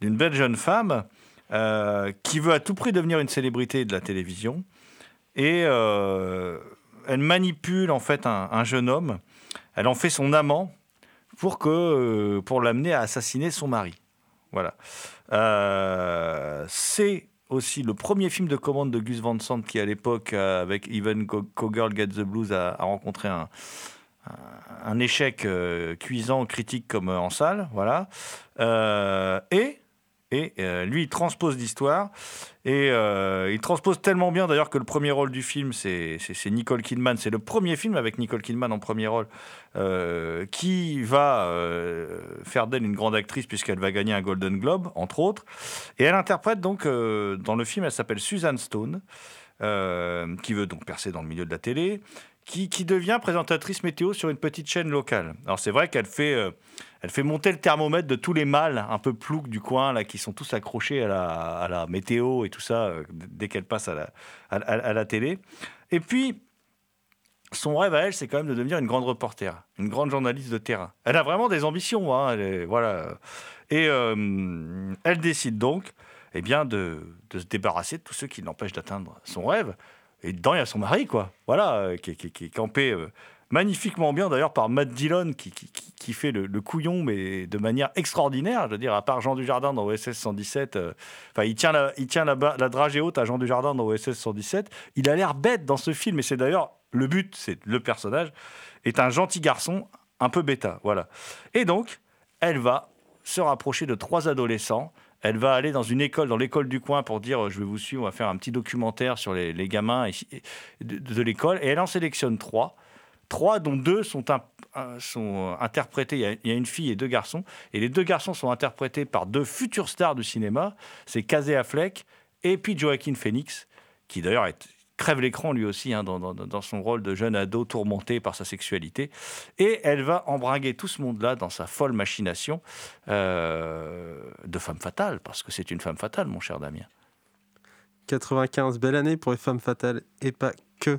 d'une belle jeune femme qui veut à tout prix devenir une célébrité de la télévision et elle manipule en fait un jeune homme. Elle en fait son amant pour, que, euh, pour l'amener à assassiner son mari. Voilà. Euh, c'est aussi le premier film de commande de Gus Van Sant qui, à l'époque, euh, avec Even Cowgirl Get the Blues, a, rencontré un, un, échec cuisant, critique comme en salle. Voilà. et et euh, lui, il transpose l'histoire. Et euh, il transpose tellement bien d'ailleurs que le premier rôle du film, c'est Nicole Kidman. C'est le premier film avec Nicole Kidman en premier rôle euh, qui va faire d'elle une grande actrice puisqu'elle va gagner un Golden Globe, entre autres. Et elle interprète donc, dans le film, elle s'appelle Suzanne Stone, qui veut donc percer dans le milieu de la télé qui, devient présentatrice météo sur une petite chaîne locale. Alors c'est vrai qu'elle fait, euh, fait monter le thermomètre de tous les mâles un peu ploucs du coin, là, qui sont tous accrochés à la, météo et tout ça, euh, dès qu'elle passe à la, télé. Et puis, son rêve à elle, c'est quand même de devenir une grande reporter, une grande journaliste de terrain. Elle a vraiment des ambitions, hein, voilà. Et euh, elle décide donc, eh bien, de se débarrasser de tous ceux qui l'empêchent d'atteindre son rêve. Et dedans, il y a son mari, quoi. Voilà, euh, qui, est campé euh, magnifiquement bien, d'ailleurs, par Matt Dillon, qui, qui fait le, couillon, mais de manière extraordinaire. Je veux dire, à part Jean Dujardin dans OSS 117, euh, enfin, il tient, la, il tient la, la dragée haute à Jean Dujardin dans OSS 117. Il a l'air bête dans ce film, et c'est d'ailleurs le but, c'est le personnage, est un gentil garçon, un peu bêta, voilà. Et donc, elle va se rapprocher de trois adolescents elle va aller dans une école, dans l'école du coin, pour dire je vais vous suivre, on va faire un petit documentaire sur les, gamins de, l'école. Et elle en sélectionne trois. Trois, dont deux sont, sont interprétés. Il y, a, une fille et deux garçons. Et les deux garçons sont interprétés par deux futurs stars du cinéma. C'est Casey Affleck et puis Joaquin Phoenix, qui d'ailleurs est, crève l'écran lui aussi hein, dans, son rôle de jeune ado tourmenté par sa sexualité. Et elle va embringuer tout ce monde-là dans sa folle machination euh, de femme fatale, parce que c'est une femme fatale, mon cher Damien. 95, belle année pour les femmes fatales et pas que.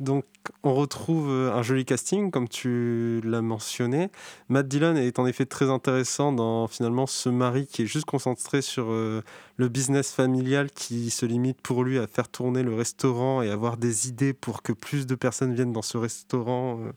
Donc, on retrouve euh, un joli casting, comme tu l'as mentionné. Matt Dillon est en effet très intéressant dans finalement ce mari qui est juste concentré sur euh, le business familial qui se limite pour lui à faire tourner le restaurant et avoir des idées pour que plus de personnes viennent dans ce restaurant. Euh,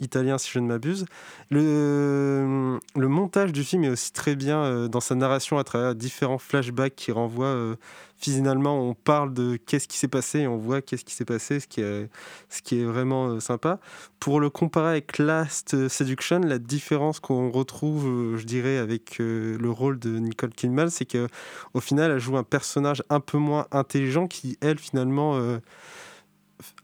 italien si je ne m'abuse. Le, le, montage du film est aussi très bien dans sa narration à travers différents flashbacks qui renvoient finalement on parle de qu'est-ce qui s'est passé et on voit qu'est-ce qui s'est passé, ce qui est, ce qui est vraiment euh, sympa. Pour le comparer avec Last Seduction, la différence qu'on retrouve, euh, je dirais, avec euh, le rôle de Nicole Kidman, c'est qu'au final, elle joue un personnage un peu moins intelligent qui, elle, finalement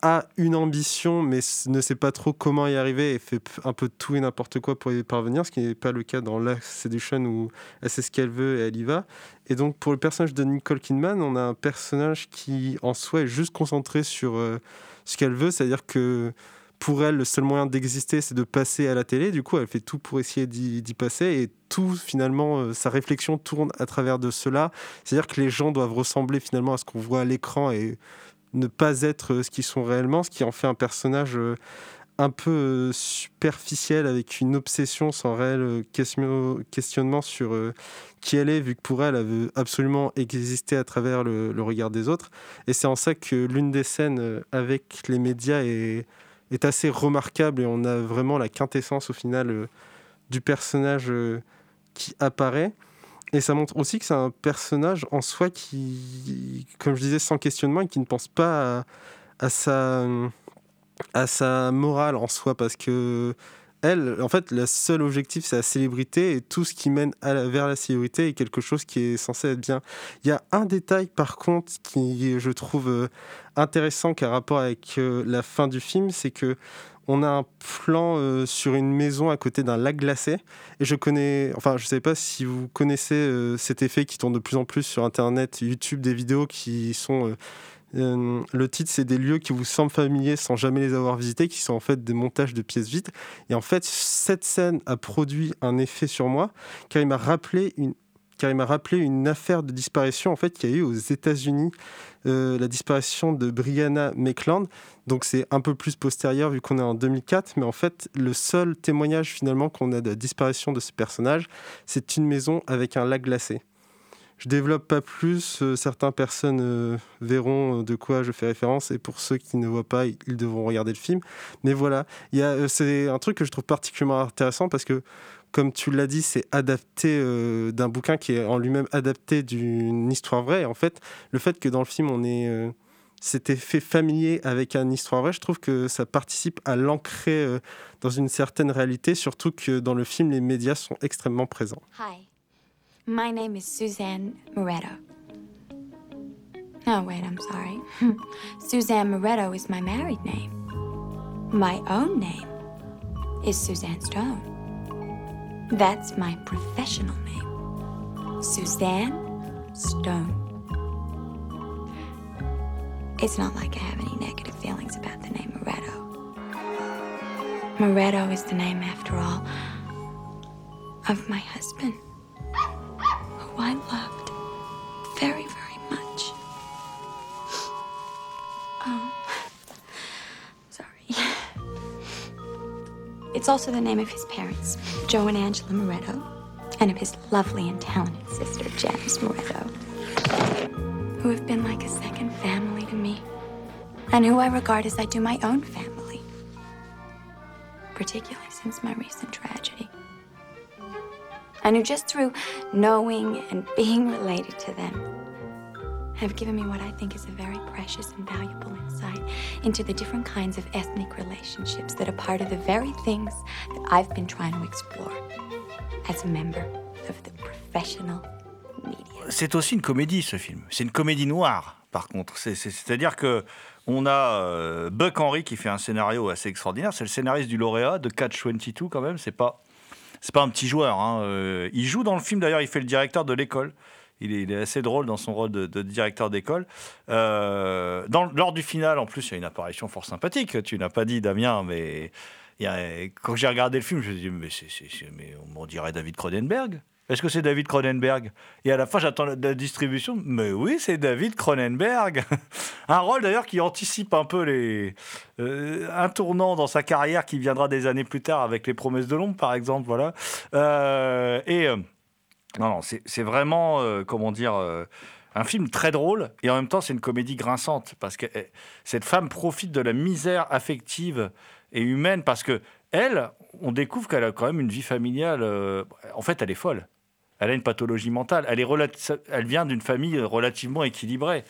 a une ambition, mais ne sait pas trop comment y arriver et fait un peu tout et n'importe quoi pour y parvenir, ce qui n'est pas le cas dans La Seduction où elle sait ce qu'elle veut et elle y va. Et donc, pour le personnage de Nicole Kidman, on a un personnage qui, en soi, est juste concentré sur euh, ce qu'elle veut, c'est-à-dire que pour elle, le seul moyen d'exister, c'est de passer à la télé. Du coup, elle fait tout pour essayer d'y passer. Et tout, finalement, euh, sa réflexion tourne à travers de cela. C'est-à-dire que les gens doivent ressembler finalement à ce qu'on voit à l'écran et ne pas être euh, ce qu'ils sont réellement, ce qui en fait un personnage euh, un peu euh, superficiel avec une obsession sans réel questionnement sur qui elle est, vu que pour elle, elle veut absolument exister à travers le, regard des autres. Et c'est en ça que l'une des scènes avec les médias est, est, assez remarquable et on a vraiment la quintessence au final du personnage qui apparaît. Et ça montre aussi que c'est un personnage en soi qui, comme je disais, sans questionnement et qui ne pense pas à, sa, sa morale en soi. Parce que elle, en fait, le seul objectif, c'est la célébrité et tout ce qui mène vers la célébrité est quelque chose qui est censé être bien. Il y a un détail, par contre, qui je trouve euh, intéressant qui a rapport avec euh, la fin du film, c'est que on a un plan euh, sur une maison à côté d'un lac glacé. Et je connais, enfin, je ne sais pas si vous connaissez cet effet qui tourne de plus en plus sur Internet, YouTube, des vidéos qui sont Euh, le titre, c'est des lieux qui vous semblent familiers sans jamais les avoir visités, qui sont en fait des montages de pièces vides. Et en fait, cette scène a produit un effet sur moi, car il m'a rappelé une, car il m'a rappelé une affaire de disparition en fait qu'il y a eu aux États-Unis, euh, la disparition de Brianna Maitland. Donc c'est un peu plus postérieur vu qu'on est en 2004, mais en fait le seul témoignage finalement qu'on a de la disparition de ce personnage, c'est une maison avec un lac glacé. Je développe pas plus, euh, certaines personnes euh, verront euh, de quoi je fais référence et pour ceux qui ne voient pas, ils devront regarder le film. Mais voilà, c'est un truc que je trouve particulièrement intéressant parce que comme tu l'as dit, c'est adapté d'un bouquin qui est en lui-même adapté d'une histoire vraie. en fait, le fait que dans le film, on ait cet effet familier avec une histoire vraie, je trouve que ça participe à l'ancrer dans une certaine réalité, surtout que dans le film, les médias sont extrêmement présents. My name is Suzanne Moretto. Oh, wait, I'm sorry. Suzanne Moretto is my married name. My own name is Suzanne Stone. That's my professional name. Suzanne Stone. It's not like I have any negative feelings about the name Moretto. Moretto is the name, after all, of my husband. I loved very, very much. Oh, sorry. It's also the name of his parents, Joe and Angela Moretto, and of his lovely and talented sister, Janice Moretto, who have been like a second family to me, and who I regard as I do my own family, particularly since my recent tragedy and who just through knowing and being related to them have given me what I think is a very precious and valuable insight into the different kinds of ethnic relationships that are part of the very things that I've been trying to explore as a member of the professional media. C'est aussi une comédie, ce film. C'est une comédie noire, par contre. C'est-à-dire que on a euh, Buck Henry qui fait un scénario assez extraordinaire. C'est le scénariste du lauréat de Catch 22 quand même. C'est pas c'est pas un petit joueur. Hein. Euh, il joue dans le film, d'ailleurs, il fait le directeur de l'école. Il est, assez drôle dans son rôle de, directeur d'école. Euh, lors du final, en plus, il y a une apparition fort sympathique. Tu n'as pas dit, Damien, mais quand j'ai regardé le film, je me suis dit, mais, mais on dirait David Cronenberg. Est-ce que c'est David Cronenberg? Et à la fin, j'attends la, distribution. Mais oui, c'est David Cronenberg. un rôle d'ailleurs qui anticipe un peu les, euh, un tournant dans sa carrière qui viendra des années plus tard avec Les Promesses de l'ombre, par exemple. Voilà. Euh, et euh, non, non, c'est vraiment, comment dire un film très drôle et en même temps c'est une comédie grinçante parce que eh, cette femme profite de la misère affective et humaine parce que elle, on découvre qu'elle a quand même une vie familiale. en fait, elle est folle elle a une pathologie mentale. Elle, est elle vient d'une famille relativement équilibrée.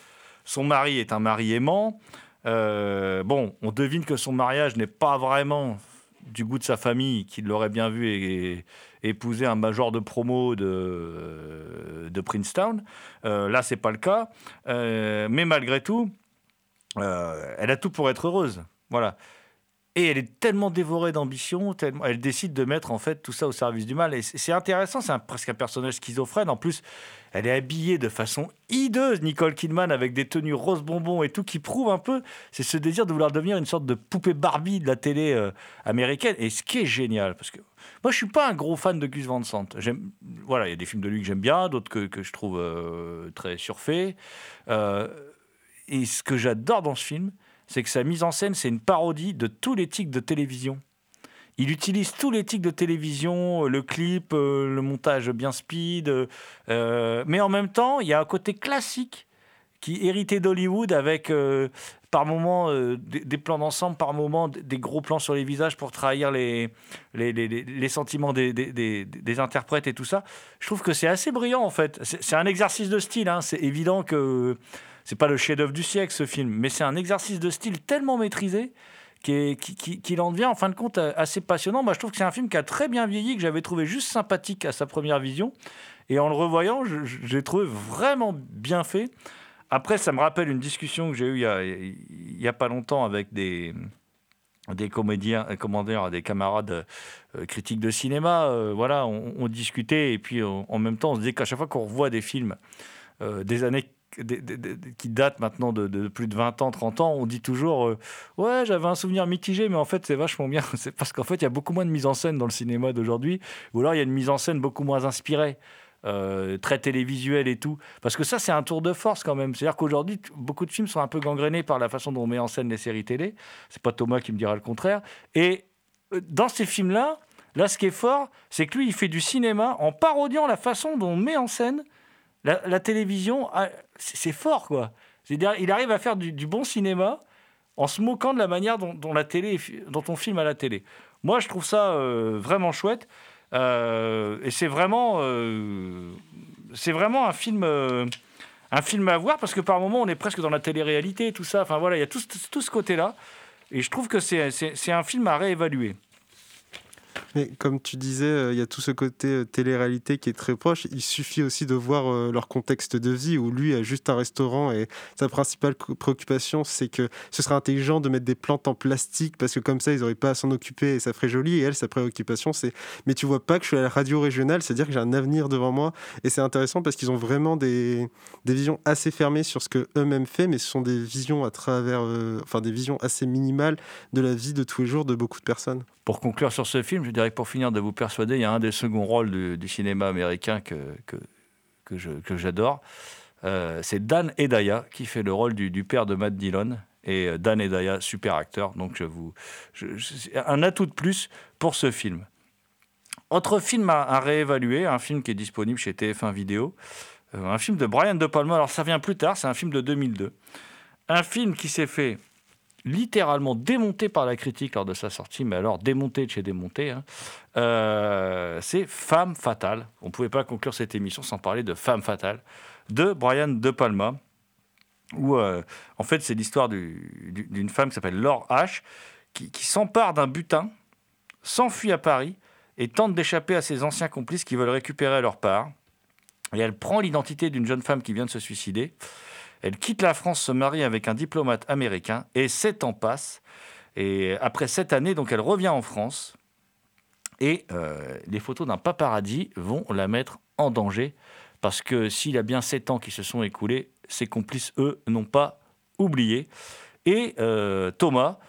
Son mari est un mari aimant. Euh, bon, on devine que son mariage n'est pas vraiment du goût de sa famille, qu'il l'aurait bien vu et, épouser un major de promo de, de Princeton. Euh, là, c'est pas le cas. Euh, mais malgré tout, euh, elle a tout pour être heureuse. Voilà. Et elle est tellement dévorée d'ambition, elle décide de mettre en fait tout ça au service du mal. Et c'est intéressant, c'est presque un personnage schizophrène. En plus, elle est habillée de façon hideuse, Nicole Kidman, avec des tenues rose bonbons et tout, qui prouve un peu, c'est ce désir de vouloir devenir une sorte de poupée Barbie de la télé euh, américaine. Et ce qui est génial, parce que moi, je suis pas un gros fan de Gus Van Sant. Voilà, il y a des films de lui que j'aime bien, d'autres que, que, je trouve euh, très surfaits. Euh, et ce que j'adore dans ce film, c'est que sa mise en scène, c'est une parodie de tous les tics de télévision. Il utilise tous les tics de télévision, euh, le clip, euh, le montage bien speed, euh, mais en même temps, il y a un côté classique qui hérité d'Hollywood avec par moments des, plans d'ensemble, par moments des gros plans sur les visages pour trahir les, les, sentiments des, des, interprètes et tout ça. Je trouve que c'est assez brillant en fait. C'est un exercice de style. Hein. C'est évident que c'est pas le chef-d'œuvre du siècle ce film, mais c'est un exercice de style tellement maîtrisé qu'il qui, qui, en devient en fin de compte assez passionnant. Moi, je trouve que c'est un film qui a très bien vieilli, que j'avais trouvé juste sympathique à sa première vision. Et en le revoyant, j'ai trouvé vraiment bien fait. Après, ça me rappelle une discussion que j'ai eue il y a, pas longtemps avec des, des comédiens, euh, comment dire, des camarades euh, critiques de cinéma. Euh, voilà, on, discutait et puis en même temps, on se disait qu'à chaque fois qu'on revoit des films des années des- des- qui datent maintenant de, plus de 20 ans, 30 ans, on dit toujours euh, Ouais, j'avais un souvenir mitigé, mais en fait, c'est vachement bien. C'est parce qu'en fait, il y a beaucoup moins de mise en scène dans le cinéma d'aujourd'hui, ou alors il y a une mise en scène beaucoup moins inspirée. euh, très télévisuelle et tout. Parce que ça, c'est un tour de force quand même. C'est-à-dire qu'aujourd'hui, beaucoup de films sont un peu gangrénés par la façon dont on met en scène les séries télé. C'est pas Thomas qui me dira le contraire. Et euh, dans ces films-là, là, ce qui est fort, c'est que lui, il fait du cinéma en parodiant la façon dont on met en scène la, télévision. Ah, C'est fort, quoi. C'est-à-dire, il arrive à faire du, bon cinéma en se moquant de la manière dont, la télé, dont on filme à la télé. Moi, je trouve ça euh, vraiment chouette. Euh, et c'est vraiment, euh, vraiment un film, un film à voir parce que par moments, on est presque dans la télé-réalité, tout ça. Enfin voilà, il y a tout, ce- côté-là. Et je trouve que c'est un film à réévaluer. Mais comme tu disais, euh, il y a tout ce côté euh, télé-réalité qui est très proche. Il suffit aussi de voir euh, leur contexte de vie où lui a juste un restaurant et sa principale préoccupation, c'est que ce serait intelligent de mettre des plantes en plastique parce que comme ça, ils n'auraient pas à s'en occuper et ça ferait joli. Et elle, sa préoccupation, c'est mais tu vois pas que je suis à la radio régionale, c'est-à-dire que j'ai un avenir devant moi. Et c'est intéressant parce qu'ils ont vraiment des, des visions assez fermées sur ce que eux-mêmes fait, mais ce sont des visions à travers, euh, enfin des visions assez minimales de la vie de tous les jours de beaucoup de personnes. Pour conclure sur ce film, je dirais que pour finir de vous persuader, il y a un des seconds rôles du, cinéma américain que, que, que j'adore. Euh, c'est Dan Hedaya qui fait le rôle du, père de Matt Dillon. Et euh, Dan Hedaya, super acteur. Donc, je vous, un atout de plus pour ce film. Autre film à, à réévaluer, un film qui est disponible chez TF1 Vidéo, euh, un film de Brian De Palma. Alors, ça vient plus tard, c'est un film de 2002. Un film qui s'est fait littéralement démonté par la critique lors de sa sortie, mais alors démonté de chez démonté, hein. Euh, c'est Femme fatale. On ne pouvait pas conclure cette émission sans parler de Femme fatale de Brian De Palma, où euh, en fait c'est l'histoire du- du- d'une femme qui s'appelle Laure H, qui s'empare d'un butin, s'enfuit à Paris et tente d'échapper à ses anciens complices qui veulent récupérer leur part. Et elle prend l'identité d'une jeune femme qui vient de se suicider. Elle quitte la France, se marie avec un diplomate américain et sept ans passent. Et après sept années, donc elle revient en France et euh, les photos d'un paparazzi vont la mettre en danger parce que s'il y a bien sept ans qui se sont écoulés, ses complices, eux, n'ont pas oublié. Et euh, Thomas,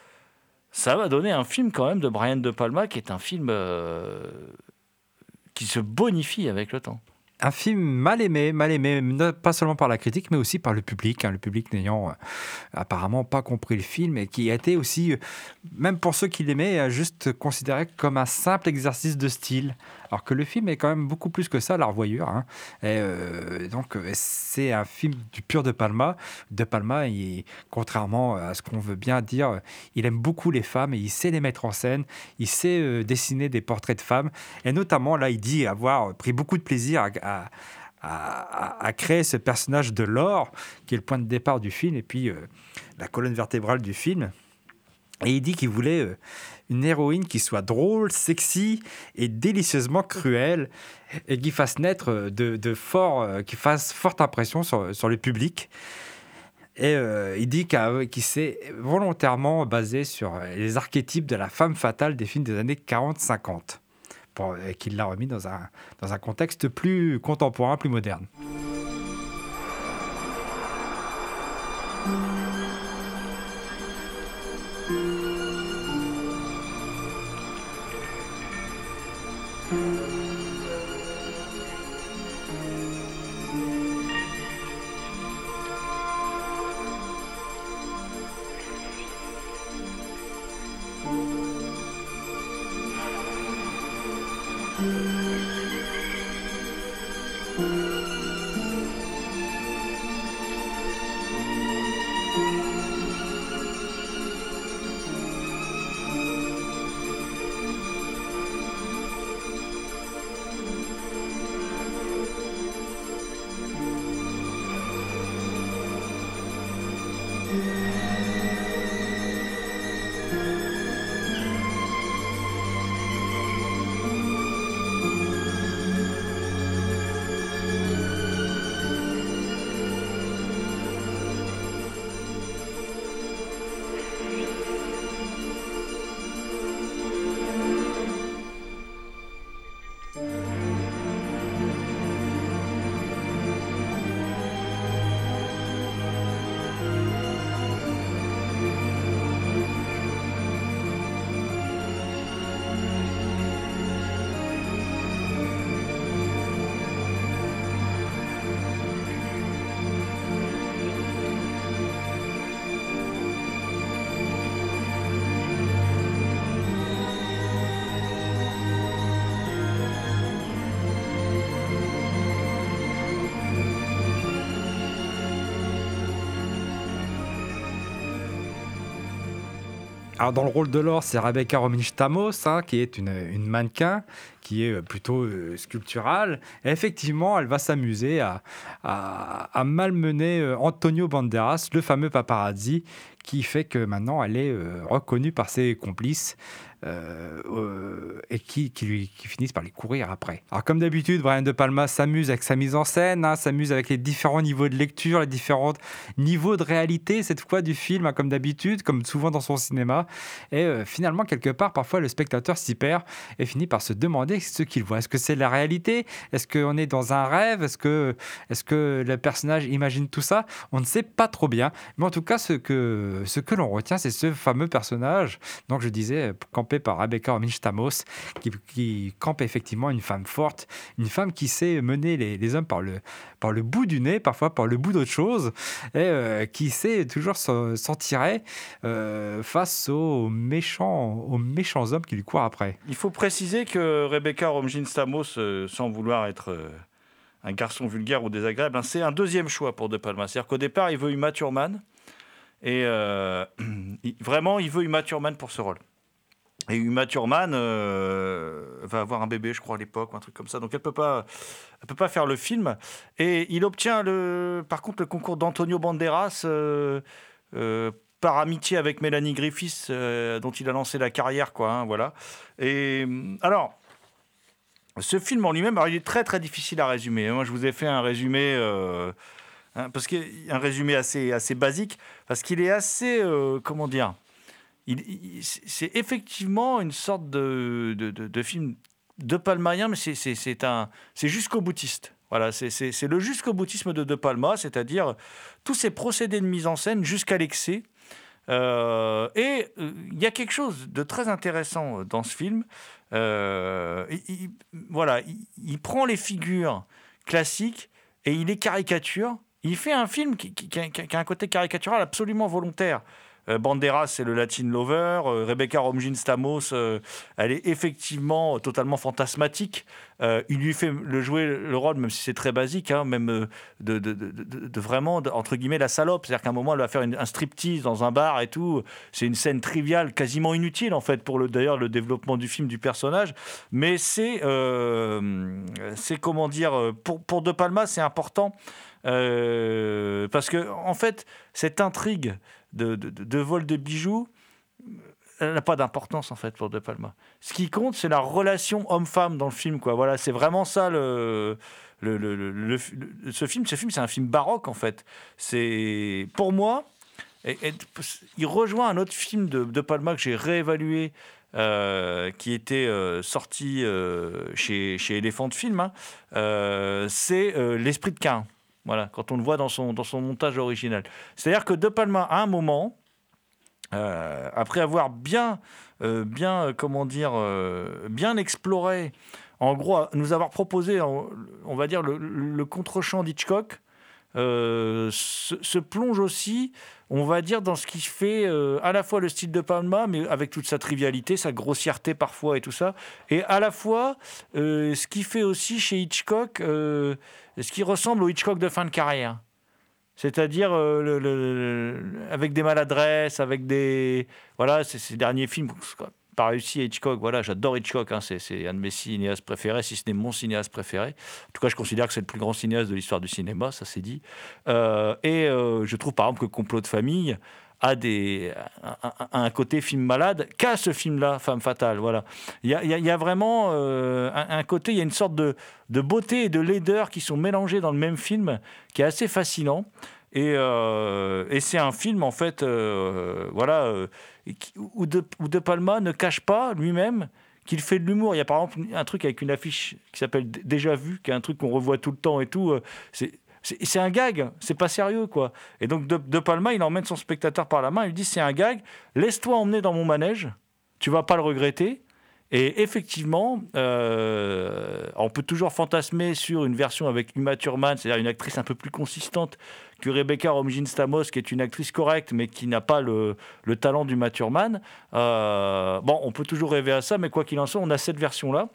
ça va donner un film quand même de Brian De Palma qui est un film euh, qui se bonifie avec le temps. Un film mal aimé, mal aimé, pas seulement par la critique, mais aussi par le public. hein, le public n'ayant euh, apparemment pas compris le film et qui a été aussi, euh, même pour ceux qui l'aimaient, euh, juste considéré comme un simple exercice de style. Alors que le film est quand même beaucoup plus que ça, la revoyure. hein. Et, euh, donc, euh, c'est un film du pur De Palma. De Palma, contrairement à ce qu'on veut bien dire, euh, il aime beaucoup les femmes et il sait les mettre en scène. Il sait dessiner des portraits de femmes. Et notamment, là, il dit avoir pris beaucoup de plaisir à, créer ce personnage de Laure, qui est le point de départ du film, et puis la colonne vertébrale du film. Et il dit qu'il voulait une héroïne qui soit drôle, sexy et délicieusement cruelle, et qui fasse naître de, fort, euh, qui fasse forte impression sur, le public. Et euh, il dit qu'il s'est volontairement basé sur euh, les archétypes de la femme fatale des films des années 40-50, pour- et qu'il l'a remis dans un contexte plus contemporain, plus moderne. Alors dans le rôle de Laure, c'est Rebecca Romijn Stamos, hein, qui est une, mannequin, qui est plutôt sculpturale. Et effectivement, elle va s'amuser à, malmener Antonio Banderas, le fameux paparazzi, qui fait que maintenant elle est reconnue par ses complices. Euh, euh, et qui, qui, lui, qui, finissent par les courir après. Alors comme d'habitude, Brian De Palma s'amuse avec sa mise en scène, hein, s'amuse avec les différents niveaux de lecture, les différents niveaux de réalité, cette fois du film, hein, comme d'habitude, comme souvent dans son cinéma. Et euh, finalement, quelque part, parfois le spectateur s'y perd et finit par se demander ce qu'il voit. Est-ce que c'est la réalité? Est-ce qu'on est dans un rêve? Est-ce que, est que le personnage imagine tout ça? On ne sait pas trop bien. Mais en tout cas, ce que, ce que l'on retient, c'est ce fameux personnage. Donc je disais, campé par Rebecca Minchtamos, qui, qui, campe effectivement une femme forte, une femme qui sait mener les, hommes par le, par le bout du nez, parfois par le bout d'autre chose, et euh, qui sait toujours s'en tirer euh, face aux méchants, aux méchants hommes qui lui courent après. Il faut préciser que Rebecca Romijn Stamos, euh, sans vouloir être un garçon vulgaire ou désagréable, hein, c'est un deuxième choix pour De Palma. C'est-à-dire qu'au départ, il veut Uma Thurman. Et vraiment, il veut Uma Thurman pour ce rôle. Et Uma Thurman euh, va avoir un bébé, je crois, à l'époque, ou un truc comme ça. Donc elle peut, pas, peut pas faire le film. Et il obtient, le, par contre, le concours d'Antonio Banderas euh, euh, par amitié avec Mélanie Griffiths, dont il a lancé la carrière. Quoi, hein, voilà. Et alors, ce film en lui-même, il est très très difficile à résumer. Moi, je vous ai fait un résumé. Hein, parce un résumé assez, assez basique, parce qu'il est assez, comment dire, c'est effectivement une sorte de, de, film de Palmaien, mais c'est jusqu'au boutiste. Voilà, c'est le jusqu'au boutisme de De Palma, c'est-à-dire tous ces procédés de mise en scène jusqu'à l'excès. Euh, et euh, il y a quelque chose de très intéressant dans ce film. Euh, il, voilà, il, prend les figures classiques et il les caricature. Il fait un film qui a un côté caricatural absolument volontaire. Euh, Banderas, c'est le Latin Lover. Euh, Rebecca Romijn Stamos, euh, elle est effectivement totalement fantasmatique. il lui fait le jouer le rôle, même si c'est très basique, hein, même de, vraiment, entre guillemets, la salope. C'est-à-dire qu'à un moment, elle va faire un striptease dans un bar et tout. C'est une scène triviale, quasiment inutile, en fait, pour le, d'ailleurs le développement du film, du personnage. Mais c'est, c'est comment dire, pour, pour De Palma, c'est important. parce que, en fait, cette intrigue de, vol de bijoux, elle n'a pas d'importance en fait pour De Palma. Ce qui compte, c'est la relation homme-femme dans le film. Quoi. Voilà, c'est vraiment ça le, le, ce film. Ce film, c'est un film baroque en fait. C'est pour moi, il rejoint un autre film de, de Palma que j'ai réévalué. Euh, qui était euh, sorti euh, chez, chez Elephant Film, hein. c'est L'Esprit de Cain. Voilà, quand on le voit dans son, dans son montage original. C'est-à-dire que De Palma, à un moment, euh, après avoir bien, euh, bien, comment dire, euh, bien exploré, en gros, nous avoir proposé, on va dire, le, le contre-champ d'Hitchcock, se, plonge aussi, on va dire, dans ce qui fait à la fois le style de Palma, mais avec toute sa trivialité, sa grossièreté parfois et tout ça, et à la fois ce qui fait aussi chez Hitchcock ce qui ressemble au Hitchcock de fin de carrière. C'est-à-dire euh, avec des maladresses, avec des. Voilà, ces derniers films, pas réussi Hitchcock. Voilà, j'adore Hitchcock, hein, c'est un de mes cinéastes préférés, si ce n'est mon cinéaste préféré. En tout cas, je considère que c'est le plus grand cinéaste de l'histoire du cinéma, ça c'est dit. Euh, et euh, je trouve par exemple que Complot de famille a, des, un, côté film malade qu'a ce film-là, Femme fatale. Voilà. Il y a, y a, vraiment euh, un, côté, il y a une sorte de, de, beauté et de laideur qui sont mélangés dans le même film qui est assez fascinant. Et, euh, et c'est un film, en fait, euh, voilà, où, de, où De Palma ne cache pas lui-même qu'il fait de l'humour. Il y a par exemple un truc avec une affiche qui s'appelle Déjà vu, qui est un truc qu'on revoit tout le temps et tout. C'est un gag, c'est pas sérieux, quoi. Et donc, de, Palma, il emmène son spectateur par la main, il lui dit c'est un gag, laisse-toi emmener dans mon manège, tu vas pas le regretter. Et effectivement, euh, on peut toujours fantasmer sur une version avec Uma Thurman, c'est-à-dire une actrice un peu plus consistante que Rebecca Romijn Stamos, qui est une actrice correcte, mais qui n'a pas le, talent du Thurman. Euh, bon, on peut toujours rêver à ça, mais quoi qu'il en soit, on a cette version-là.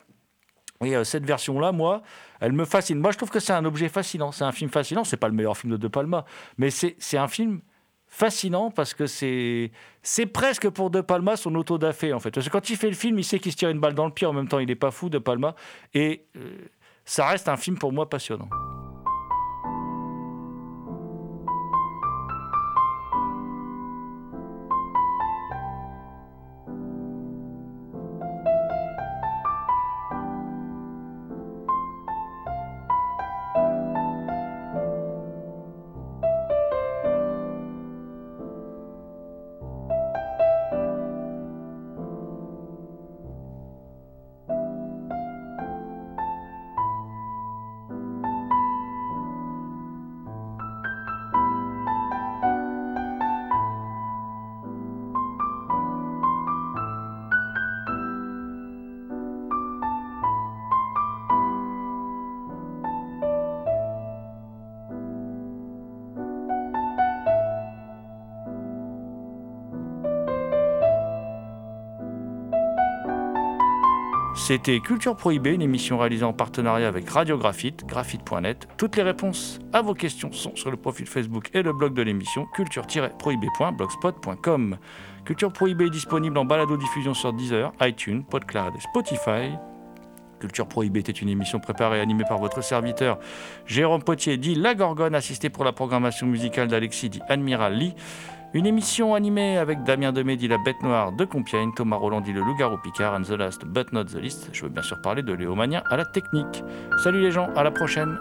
Et euh, cette version-là, moi, elle me fascine. Moi, je trouve que c'est un objet fascinant. C'est un film fascinant. C'est pas le meilleur film de De Palma, mais c'est un film fascinant parce que c'est presque pour De Palma son auto-da-fé en fait. Parce que quand il fait le film, il sait qu'il se tire une balle dans le pied. En même temps, il n'est pas fou, De Palma. Et euh, ça reste un film pour moi passionnant. C'était Culture Prohibée, une émission réalisée en partenariat avec Radio Graphite, graphite.net. Toutes les réponses à vos questions sont sur le profil Facebook et le blog de l'émission culture-prohibée.blogspot.com. Culture Prohibée est disponible en balado-diffusion sur Deezer, iTunes, PodCloud et Spotify. Culture Prohibée était une émission préparée et animée par votre serviteur Jérôme Potier, dit La Gorgone, assisté pour la programmation musicale d'Alexis, dit Admiral Lee. Une émission animée avec Damien Demé dit La Bête Noire de Compiègne, Thomas Roland dit Le Loup-Garou Picard, and the last but not the least. Je veux bien sûr parler de Léomania à la technique. Salut les gens, à la prochaine.